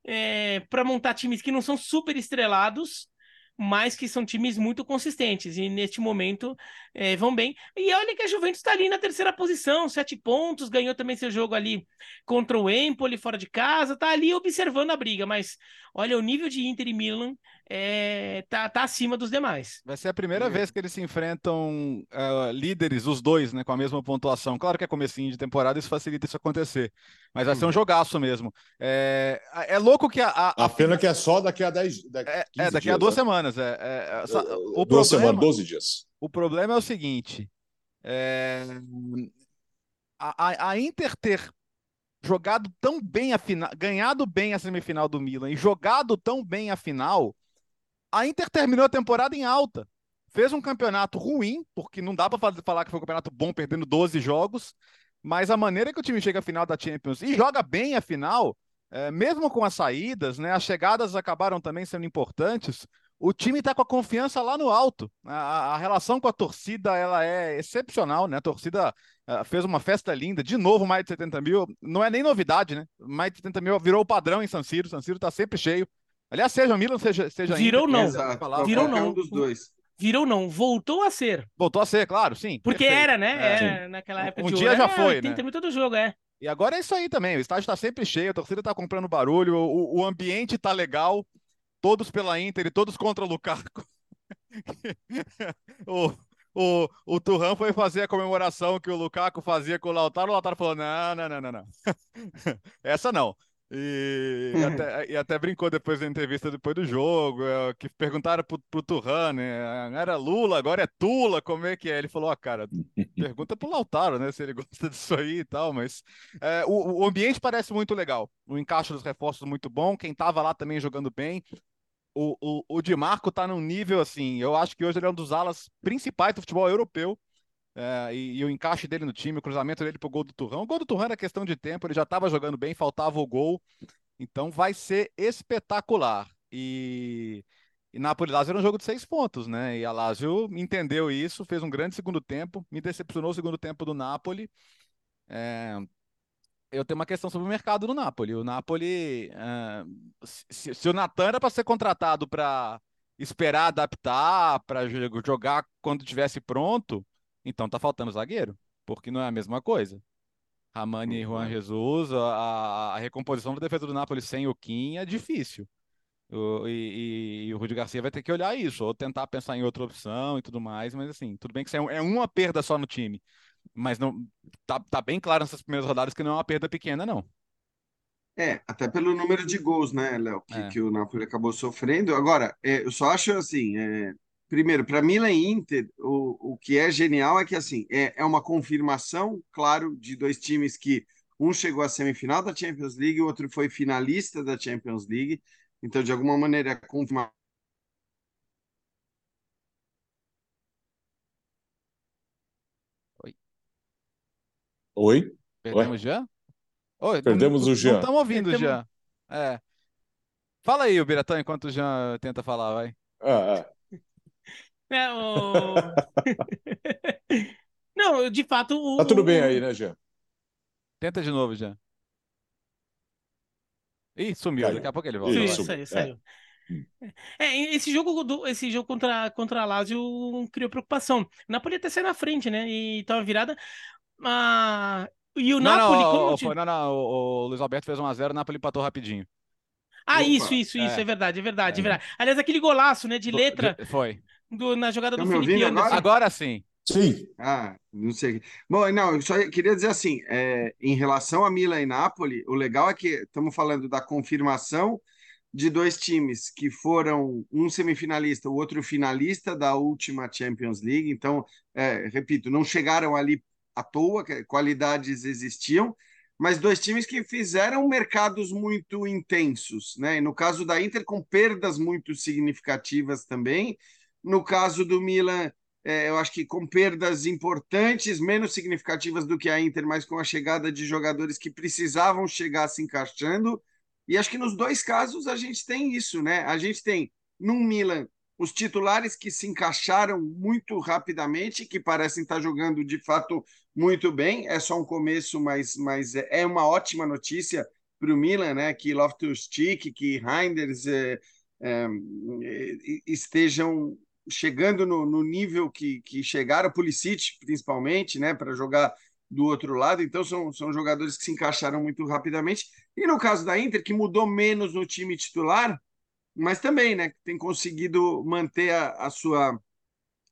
é, para montar times que não são super estrelados, mas que são times muito consistentes. E neste momento é, vão bem. E olha que a Juventus está ali na terceira posição, sete pontos, ganhou também seu jogo ali contra o Empoli fora de casa, tá ali observando a briga, mas olha o nível de Inter e Milan é, tá, tá acima dos demais.
Vai ser a primeira é. vez que eles se enfrentam uh, líderes, os dois, né, com a mesma pontuação. Claro que é comecinho de temporada, isso facilita isso acontecer. Mas vai ser um uhum. jogaço mesmo. É, é louco que a. A,
a pena que é só daqui a 10.
Daqui, é, é, daqui dias, a duas né? semanas. É, é
o duas problema, semanas, 12 dias.
O problema é o seguinte: é, a, a Inter ter jogado tão bem a final, ganhado bem a semifinal do Milan e jogado tão bem a final a Inter terminou a temporada em alta. Fez um campeonato ruim, porque não dá para falar que foi um campeonato bom perdendo 12 jogos, mas a maneira que o time chega à final da Champions e joga bem a final, é, mesmo com as saídas, né, as chegadas acabaram também sendo importantes. O time está com a confiança lá no alto. A, a, relação com a torcida ela é excepcional, né? A torcida uh, fez uma festa linda, de novo mais de 70 mil. Não é nem novidade, né? Mais de 70 mil virou o padrão em San Siro. San Siro está sempre cheio. Aliás, seja Milan, seja, seja
Virou não. Virou não. Um dos dois. Virou não. Voltou a ser.
Voltou a ser, claro, sim.
Porque perfeito. era, né? É. Era, naquela época
um de dia ouro, já foi,
né? Tem muito do jogo, é.
E agora é isso aí também. O estádio está sempre cheio, a torcida está comprando barulho, o, o ambiente está legal. Todos pela Inter e todos contra o Lukaku. *laughs* o, o, o Turran foi fazer a comemoração que o Lukaku fazia com o Lautaro. O Lautaro falou: não, não, não, não, não. *laughs* Essa não. E, e, até, e, até, brincou depois da entrevista, depois do jogo, é, que perguntaram pro, pro Turran, né? Era Lula, agora é Tula, como é que é? Ele falou, ó, oh, cara, *laughs* pergunta pro Lautaro, né? Se ele gosta disso aí e tal, mas é, o, o, ambiente parece muito legal. O encaixe dos reforços muito bom, quem tava lá também jogando bem. O, o, o Di Marco tá num nível assim, eu acho que hoje ele é um dos alas principais do futebol europeu. É, e, e, o encaixe dele no time, o cruzamento dele pro gol do Turrão. O gol do Turrão era questão de tempo, ele já estava jogando bem, faltava o gol. Então vai ser espetacular. E, e Napoli Lazio era um jogo de seis pontos, né? E a Lazio entendeu isso, fez um grande segundo tempo, me decepcionou o segundo tempo do Napoli. É, eu tenho uma questão sobre o mercado do Napoli. O Napoli, é, se, se, o Natan era para ser contratado para esperar adaptar, para jogar quando tivesse pronto, então tá faltando zagueiro, porque não é a mesma coisa. Ramani e Juan Jesus, a, a, recomposição da defesa do Napoli sem o Kim é difícil. O, e, e, o Rudi Garcia vai ter que olhar isso, ou tentar pensar em outra opção e tudo mais, mas assim, tudo bem que isso é, é uma perda só no time. Mas não tá, tá bem claro nessas primeiras rodadas que não é uma perda pequena, não.
É, até pelo número de gols, né, Léo, que, é. que o Napoli acabou sofrendo. Agora, é, eu só acho assim, é, Primeiro, para Milan e Inter, o, o que é genial é que assim é, é uma confirmação, claro, de dois times que um chegou à semifinal da Champions League, o outro foi finalista da Champions League. Então, de alguma maneira, é confirma
Oi?
Perdemos já?
Oi, Perdemos não, o Jean.
Não estamos ouvindo o Jean. É. Fala aí, o Biratão, enquanto o Jean tenta falar, vai.
Ah, ah.
É, o... *laughs* Não, de fato. O...
Tá tudo bem aí, né, Jean?
Tenta de novo, Jean. Ih, sumiu, Caiu. daqui a pouco ele volta.
Isso, saiu, saiu. É. é. esse jogo do, esse jogo contra, contra a Lazio criou preocupação. O Napoli até saiu na frente, né? E tava virada. Ah, e o não, Napoli.
Não,
como...
foi, não, não, o, o Luiz Alberto fez 1x0, o Napoli empatou rapidinho.
Ah, Opa. isso, isso, isso, é. é verdade, é verdade, é. é verdade. Aliás, aquele golaço, né, de letra.
Foi
do, na jogada do Felipe
Agora? agora sim.
Sim.
Ah, não sei. Bom, não, eu só queria dizer assim, é, em relação a Milan e Napoli, o legal é que estamos falando da confirmação de dois times que foram um semifinalista, o outro finalista da última Champions League. Então, é, repito, não chegaram ali à toa, qualidades existiam, mas dois times que fizeram mercados muito intensos, né? No caso da Inter, com perdas muito significativas também. No caso do Milan, é, eu acho que com perdas importantes, menos significativas do que a Inter, mas com a chegada de jogadores que precisavam chegar se encaixando. E acho que nos dois casos a gente tem isso, né? A gente tem no Milan os titulares que se encaixaram muito rapidamente, que parecem estar jogando de fato muito bem. É só um começo, mas, mas é uma ótima notícia para o Milan, né? Que Loftus-Cheek, que Reinders é, é, estejam chegando no, no, nível que, que chegaram, Pulisic principalmente, né? Para jogar do outro lado. Então são, são jogadores que se encaixaram muito rapidamente. E no caso da Inter, que mudou menos no time titular, mas também, né, tem conseguido manter a, a, sua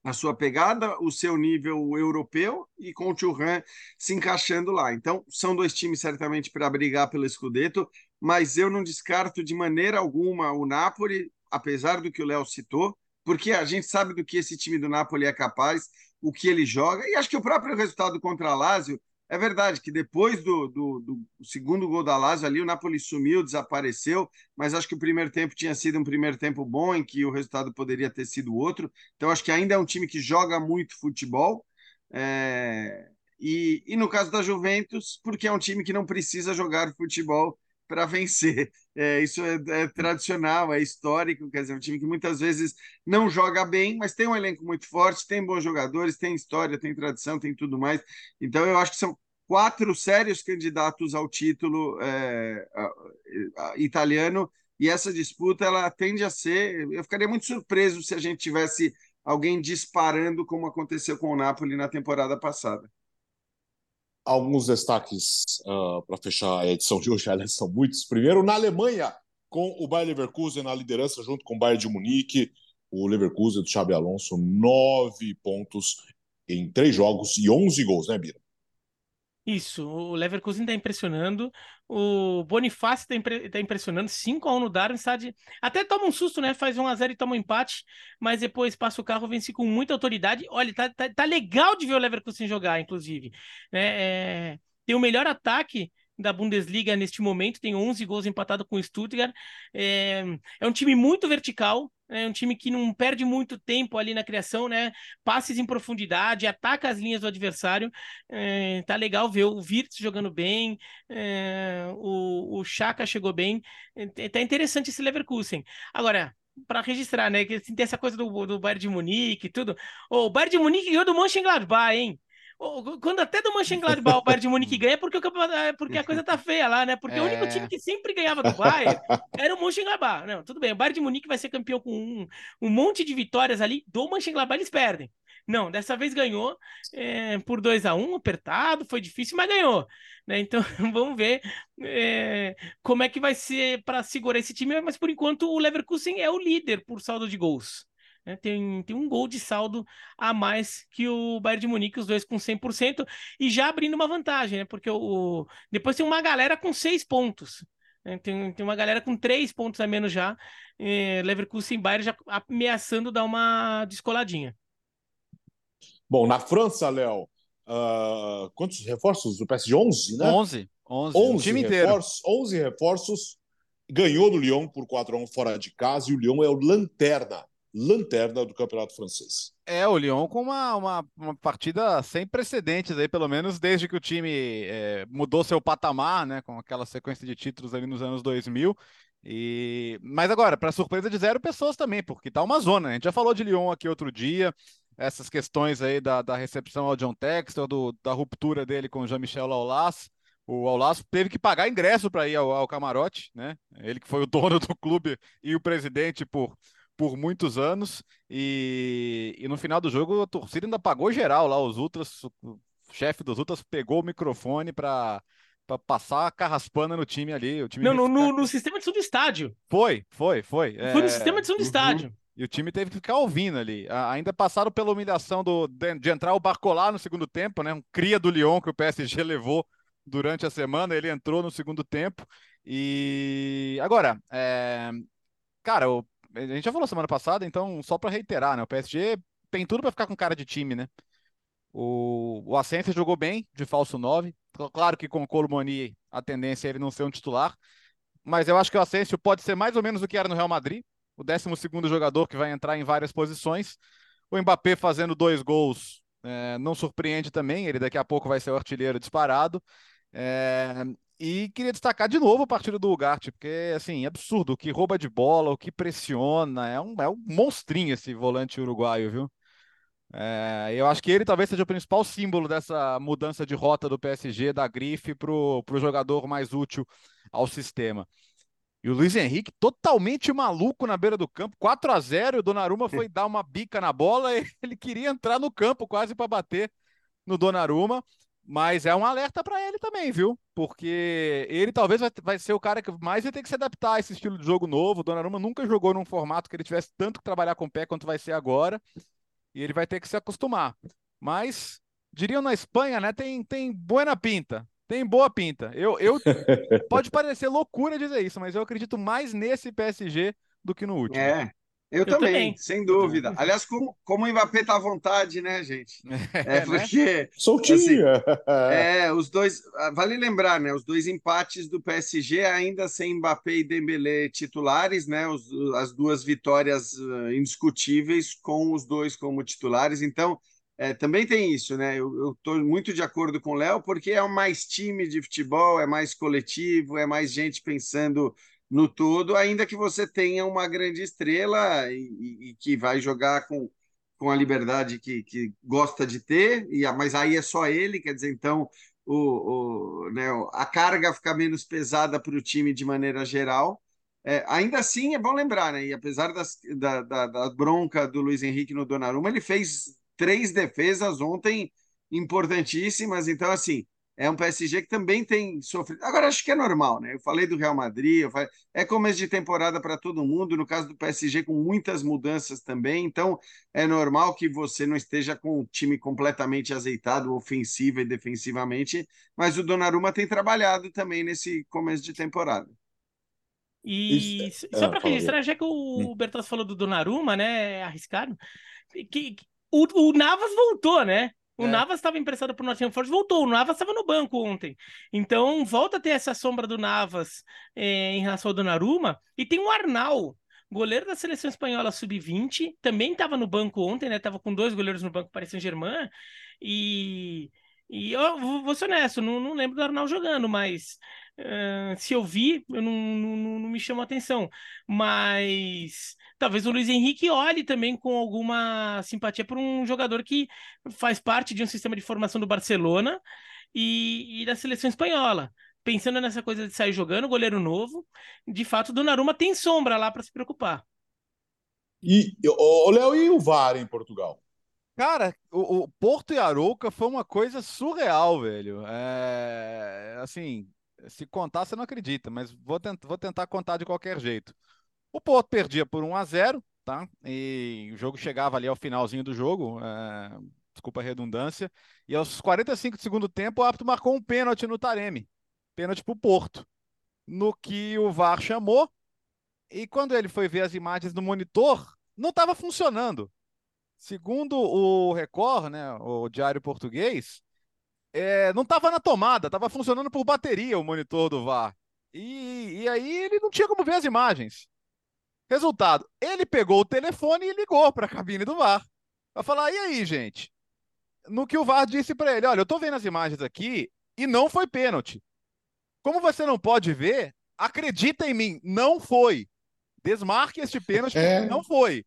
a sua pegada, o seu nível europeu e com o Churran se encaixando lá. Então, são dois times certamente para brigar pelo Scudetto, mas eu não descarto de maneira alguma o Napoli, apesar do que o Léo citou, porque a gente sabe do que esse time do Napoli é capaz, o que ele joga, e acho que o próprio resultado contra a Lazio é verdade que depois do, do, do, segundo gol da Lazio ali, o Napoli sumiu, desapareceu, mas acho que o primeiro tempo tinha sido um primeiro tempo bom, em que o resultado poderia ter sido outro. Então, acho que ainda é um time que joga muito futebol. É... E, e no caso da Juventus, porque é um time que não precisa jogar futebol para vencer. *laughs* É, isso é, é, tradicional, é histórico, quer dizer, é um time que muitas vezes não joga bem, mas tem um elenco muito forte, tem bons jogadores, tem história, tem tradição, tem tudo mais. Então eu acho que são quatro sérios candidatos ao título é, italiano e essa disputa ela tende a ser. Eu ficaria muito surpreso se a gente tivesse alguém disparando como aconteceu com o Napoli na temporada passada.
Alguns destaques uh, para fechar a edição de hoje, *laughs* aliás, são muitos. Primeiro, na Alemanha, com o Bayern Leverkusen na liderança, junto com o Bayern de Munique, o Leverkusen do Xabi Alonso, nove pontos em três jogos e onze gols, né, Bira?
Isso, o Leverkusen está impressionando, o Bonifácio está impre tá impressionando, 5x1 no Darmstadt, até toma um susto, né, faz 1x0 e toma um empate, mas depois passa o carro, vence com muita autoridade, olha, tá, tá, tá legal de ver o Leverkusen jogar, inclusive, né, é... tem o melhor ataque da Bundesliga neste momento, tem 11 gols empatado com o Stuttgart. É, é um time muito vertical, é um time que não perde muito tempo ali na criação, né? Passes em profundidade, ataca as linhas do adversário. É, tá legal ver o Virtus jogando bem, é, o, o Chaka chegou bem. É, tá interessante esse Leverkusen. Agora, para registrar, né? Que tem essa coisa do, do Bayern de Munique e tudo. Oh, o Bayern de Munique ganhou do Mönchengladbach, hein? Quando até do Mönchengladbach o Bayern de Munique ganha, porque, é porque a coisa tá feia lá, né? Porque é... o único time que sempre ganhava do Bayern era o Mönchengladbach. Não, tudo bem, o Bayern de Munique vai ser campeão com um, um monte de vitórias ali, do Mönchengladbach eles perdem. Não, dessa vez ganhou é, por 2 a 1 um, apertado, foi difícil, mas ganhou. Né? Então *laughs* vamos ver é, como é que vai ser para segurar esse time. Mas por enquanto o Leverkusen é o líder por saldo de gols. Né? Tem, tem um gol de saldo a mais que o Bayern de Munique, os dois com 100%, e já abrindo uma vantagem, né? porque o, depois tem uma galera com seis pontos. Né? Tem, tem uma galera com três pontos a menos já. É, Leverkusen e Bayern já ameaçando dar uma descoladinha.
Bom, na França, Léo, uh, quantos reforços? O PSG 11, né?
11. 11,
11 time reforços, inteiro. 11 reforços. Ganhou do Lyon por 4 a 1 fora de casa e o Lyon é o lanterna lanterna do campeonato francês.
É, o Lyon com uma, uma, uma, partida sem precedentes aí, pelo menos desde que o time é, mudou seu patamar, né, com aquela sequência de títulos ali nos anos 2000. E... Mas agora, para surpresa de zero pessoas também, porque tá uma zona. A gente já falou de Lyon aqui outro dia, essas questões aí da, da recepção ao John Textor, do, da ruptura dele com Jean-Michel Aulas. O Aulas teve que pagar ingresso para ir ao, ao camarote, né? Ele que foi o dono do clube e o presidente por por muitos anos e, e no final do jogo a torcida ainda pagou geral lá, os Ultras, o chefe dos Ultras pegou o microfone para para passar a carraspana no time ali. O time
não, no, no, no, sistema de som do estádio.
Foi, foi, foi.
Foi é... no sistema de som do uhum. estádio.
E o time teve que ficar ouvindo ali. Ainda passaram pela humilhação do, de, de entrar o Barcolar no segundo tempo, né? Um cria do Lyon que o PSG *laughs* levou durante a semana. Ele entrou no segundo tempo. E agora, é... cara, o a gente já falou semana passada, então só para reiterar, né? O PSG tem tudo para ficar com cara de time, né? O, o Asensio jogou bem de falso 9, Claro que com o Colomoni a tendência é ele não ser um titular, mas eu acho que o Asensio pode ser mais ou menos o que era no Real Madrid, o 12 jogador que vai entrar em várias posições. O Mbappé fazendo dois gols é, não surpreende também, ele daqui a pouco vai ser o artilheiro disparado. É, e queria destacar de novo a partida do Ugarte, porque assim, é absurdo, o que rouba de bola, o que pressiona, é um, é um monstrinho esse volante uruguaio, viu? É, eu acho que ele talvez seja o principal símbolo dessa mudança de rota do PSG, da grife, para o jogador mais útil ao sistema. E o Luiz Henrique totalmente maluco na beira do campo, 4 a 0 o Donnarumma foi *laughs* dar uma bica na bola e ele queria entrar no campo quase para bater no Donnarumma, mas é um alerta para ele também, viu? Porque ele talvez vai, vai, ser o cara que mais vai ter que se adaptar a esse estilo de jogo novo. O Donnarumma nunca jogou num formato que ele tivesse tanto que trabalhar com o pé quanto vai ser agora e ele vai ter que se acostumar. Mas, diriam na Espanha, né? Tem, tem buena pinta, tem boa pinta. Eu, eu *laughs* Pode parecer loucura dizer isso, mas eu acredito mais nesse PSG do que no último.
É, eu, eu também, também, sem dúvida. Aliás, como, como o Mbappé tá à vontade, né, gente? *laughs* É, é né? porque. Né?
Soltinho! Assim, *laughs*
é, os dois. Ah, vale lembrar, né? Os dois empates do PSG, ainda sem Mbappé e Dembélé titulares, né? Os, as duas vitórias uh, indiscutíveis com os dois como titulares. Então, é, também tem isso, né? Eu estou muito de acordo com o Léo, porque é mais time de futebol, é mais coletivo, é mais gente pensando no todo, ainda que você tenha uma grande estrela e, e que vai jogar com, com a liberdade que, que gosta de ter, e mas aí é só ele, quer dizer, então o, o, né, a carga fica menos pesada para o time de maneira geral. É, ainda assim, é bom lembrar, né? E apesar das, da, da, da, bronca do Luiz Henrique no Donnarumma, ele fez três defesas ontem importantíssimas. Então, assim, é um PSG que também tem sofrido. Agora, acho que é normal, né? Eu falei do Real Madrid, falei... é começo de temporada para todo mundo, no caso do PSG, com muitas mudanças também. Então, é normal que você não esteja com o time completamente azeitado, ofensiva e defensivamente, mas o Donnarumma tem trabalhado também nesse começo de temporada.
E Isso... só para registrar, já que o hum. Bertozzi falou do Donnarumma, né? É arriscado. Que, o, o Navas voltou, né? O é. Navas estava emprestado para o Nottingham Forest, voltou. O Navas estava no banco ontem. Então, volta a ter essa sombra do Navas é, em relação ao Donnarumma. E tem o Arnal, goleiro da seleção espanhola sub-20, também estava no banco ontem, né? Tava com dois goleiros no banco para Saint-Germain. E, e eu vou ser honesto, não, não lembro do Arnal jogando, mas uh, se eu vi, eu não, não, não me chamou atenção. Mas talvez o Luiz Henrique olhe também com alguma simpatia por um jogador que faz parte de um sistema de formação do Barcelona e, e da seleção espanhola. Pensando nessa coisa de sair jogando, goleiro novo, de fato, o Donnarumma tem sombra lá para se preocupar.
E o Léo e o VAR em Portugal?
Cara, o, o, Porto e Arouca foi uma coisa surreal, velho. É, assim, se contar, você não acredita, mas vou, tent, vou tentar contar de qualquer jeito. O Porto perdia por 1 a 0 tá? E o jogo chegava ali ao finalzinho do jogo, é... desculpa a redundância, e aos 45 do segundo tempo o árbitro marcou um pênalti no Taremi, pênalti para o Porto, no que o VAR chamou, e quando ele foi ver as imagens no monitor, não estava funcionando. Segundo o Record, né, o Diário Português, é, não estava na tomada, estava funcionando por bateria o monitor do VAR. E, e aí ele não tinha como ver as imagens. Resultado, ele pegou o telefone e ligou para a cabine do VAR. Para falar, e aí, gente? No que o VAR disse para ele: olha, eu estou vendo as imagens aqui e não foi pênalti. Como você não pode ver, acredita em mim, não foi. Desmarque este pênalti, é. não foi.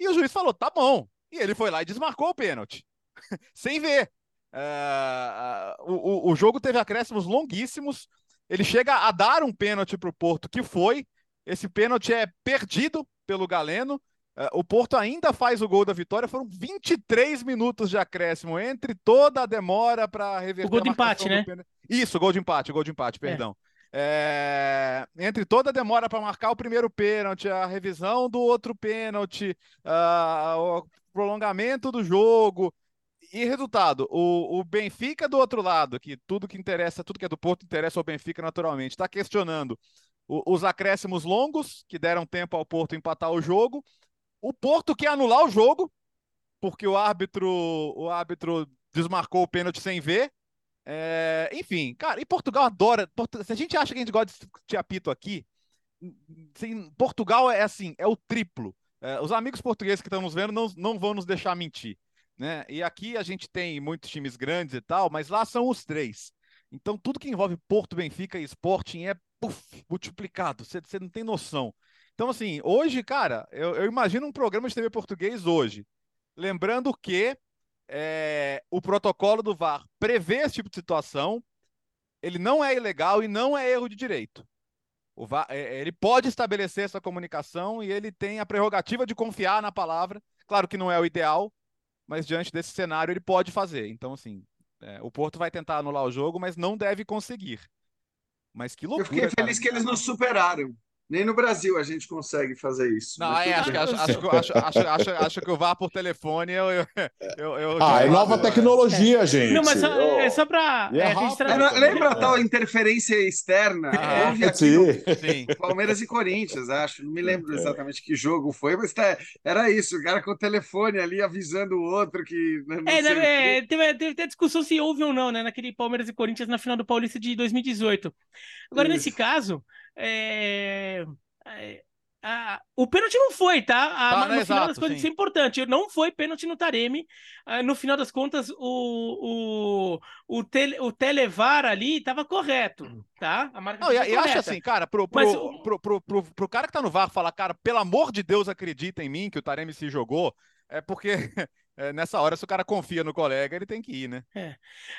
E o juiz falou: tá bom. E ele foi lá e desmarcou o pênalti, *laughs* sem ver. Uh, uh, o, o jogo teve acréscimos longuíssimos. Ele chega a dar um pênalti para o Porto, que foi, esse pênalti é perdido pelo Galeno. Uh, o Porto ainda faz o gol da vitória. Foram 23 minutos de acréscimo entre toda a demora para reverter. O
gol de empate, né?
Isso, gol de empate, gol de empate, é. perdão. É... É... entre toda a demora para marcar o primeiro pênalti, a revisão do outro pênalti, o prolongamento do jogo. E resultado, o, o Benfica do outro lado, que tudo que interessa, tudo que é do Porto interessa ao Benfica naturalmente, está questionando os acréscimos longos, que deram tempo ao Porto empatar o jogo. O Porto quer anular o jogo, porque o árbitro, o árbitro desmarcou o pênalti sem ver. É, enfim, cara, e Portugal adora. Se a gente acha que a gente gosta de apito aqui, assim, Portugal é assim, é o triplo. É, os amigos portugueses que estamos vendo não, não vão nos deixar mentir. Né? E aqui a gente tem muitos times grandes e tal, mas lá são os três. Então tudo que envolve Porto, Benfica e Sporting é puff, multiplicado. Você não tem noção. Então, assim, hoje, cara, eu, eu, imagino um programa de TV português hoje. Lembrando que é, o protocolo do VAR prevê esse tipo de situação, ele não é ilegal e não é erro de direito. O VAR, é, ele pode estabelecer essa comunicação e ele tem a prerrogativa de confiar na palavra. Claro que não é o ideal, mas diante desse cenário ele pode fazer. Então, assim, é, o Porto vai tentar anular o jogo, mas não deve conseguir. Mas que loucura.
Eu fiquei feliz cara. que eles nos superaram. Nem no Brasil a gente consegue fazer isso.
Não, é, acho, acho, acho, acho, acho, que o VAR por telefone eu, eu, eu, eu
Ah, é nova tecnologia, é. gente.
Não, mas só, é só pra. É, é.
Lembra a tal interferência externa? Ah, Houve aqui sim. Palmeiras e Corinthians, acho. Não me lembro exatamente que jogo foi, mas tá, era isso. O cara com o telefone ali avisando o outro que.
Né, é, né, teve, teve até discussão se houve ou não, né? Naquele Palmeiras e Corinthians na final do Paulista de 2018. Agora, isso. nesse caso. É, é... Ah, o pênalti não foi, tá? Ah, tá no né, final das contas, isso é importante. Não foi pênalti no Taremi. Ah, no final das contas, o, o, o, tele, o Televar ali estava correto, tá?
A marca não, e, acho assim, cara, pro, pro, Mas, pro, pro, pro, pro, cara que tá no VAR falar, cara, pelo amor de Deus, acredita em mim que o Taremi se jogou, é porque *laughs* é, nessa hora, se o cara confia no colega, ele tem que ir, né?
É.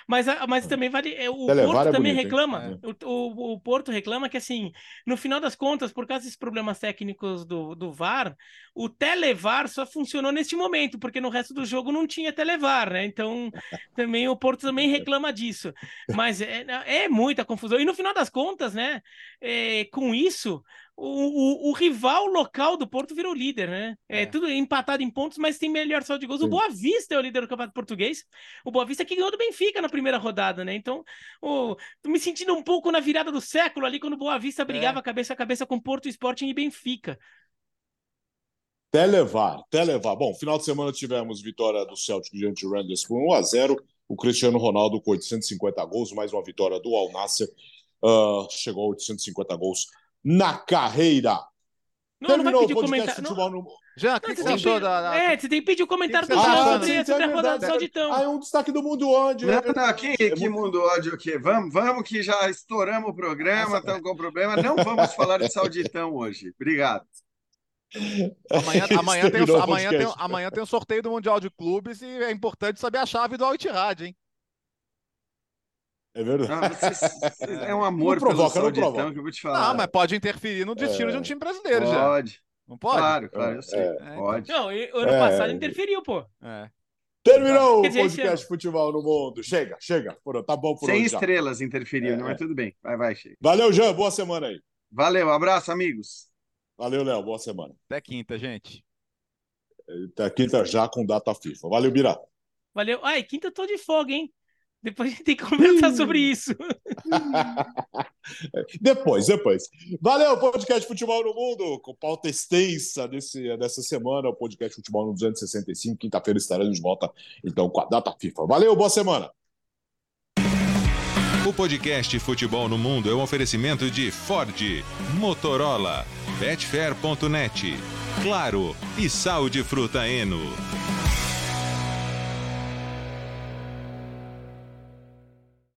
Mas, mas também vale. É, o Televar Porto é também bonito, reclama. É. O, o, o, Porto reclama que, assim, no final das contas, por causa desses problemas técnicos do, do VAR, o Televar só funcionou neste momento, porque no resto do jogo não tinha Televar, né? Então, também o Porto também *laughs* reclama disso. Mas é, é muita confusão. E no final das contas, né? É, com isso, o, o, o, rival local do Porto virou líder, né? É, é, tudo empatado em pontos, mas tem melhor saldo de gols. Sim. O Boa Vista é o líder do Campeonato Português. O Boa Vista que ganhou do Benfica na primeira rodada, né? Então, o, tô me sentindo um pouco na virada do século ali, quando o Boa Vista brigava é. cabeça a cabeça com Porto, Sporting e Benfica.
Televar, Televar. Bom, final de semana tivemos vitória do Celtic diante do Rangers por 1 a 0 O Cristiano Ronaldo com 850 gols, mais uma vitória do Al Nasser. Uh, chegou a 850 gols na carreira.
Não, Terminou não vai pedir o podcast comentário. Não... No...
Já, o que, que você achou da, da,
É, você tem que pedir o um comentário do ah, sobre, sobre a rodada do Sauditão.
Ah, é um destaque do Mundo Ódio.
Não, não, aqui, é que Mundo Ódio o quê? Vamos, vamos que já estouramos o programa, estamos com problema. Não vamos falar de Sauditão hoje. Obrigado.
Amanhã, *laughs* amanhã, tem, amanhã, tem, amanhã tem o sorteio do Mundial de Clubes e é importante saber a chave do Al-Ittihad, hein?
É verdade. Ah, você,
você é um amor não provoca, pelo Sauditão, não provoca. que eu vou te falar.
Não, mas pode interferir no destino é... de um time brasileiro
pode.
já.
Pode.
Não pode?
Claro, claro, eu sei. É, é,
pode. Não, ano é. passado interferiu, pô.
É.
Terminou o podcast Futebol no Mundo. Chega, chega. Tá bom por
Sem
hoje.
Sem estrelas interferiu, é. mas tudo bem. Vai, vai, chega.
Valeu, Jean. Boa semana aí.
Valeu, abraço, amigos.
Valeu, Léo. Boa semana.
Até quinta, gente.
Até quinta já com data FIFA. Valeu, Birá.
Valeu. Ai, quinta eu tô de folga, hein? Depois a gente tem que conversar sobre isso. *laughs*
depois, depois. Valeu, podcast Futebol no Mundo, com pauta extensa desse, dessa semana, o podcast Futebol no 265. Quinta-feira estaremos de volta, então, com a data FIFA. Valeu, boa semana.
O podcast Futebol no Mundo é um oferecimento de Ford, Motorola, Betfair.net, Claro e Sal de Fruta Eno.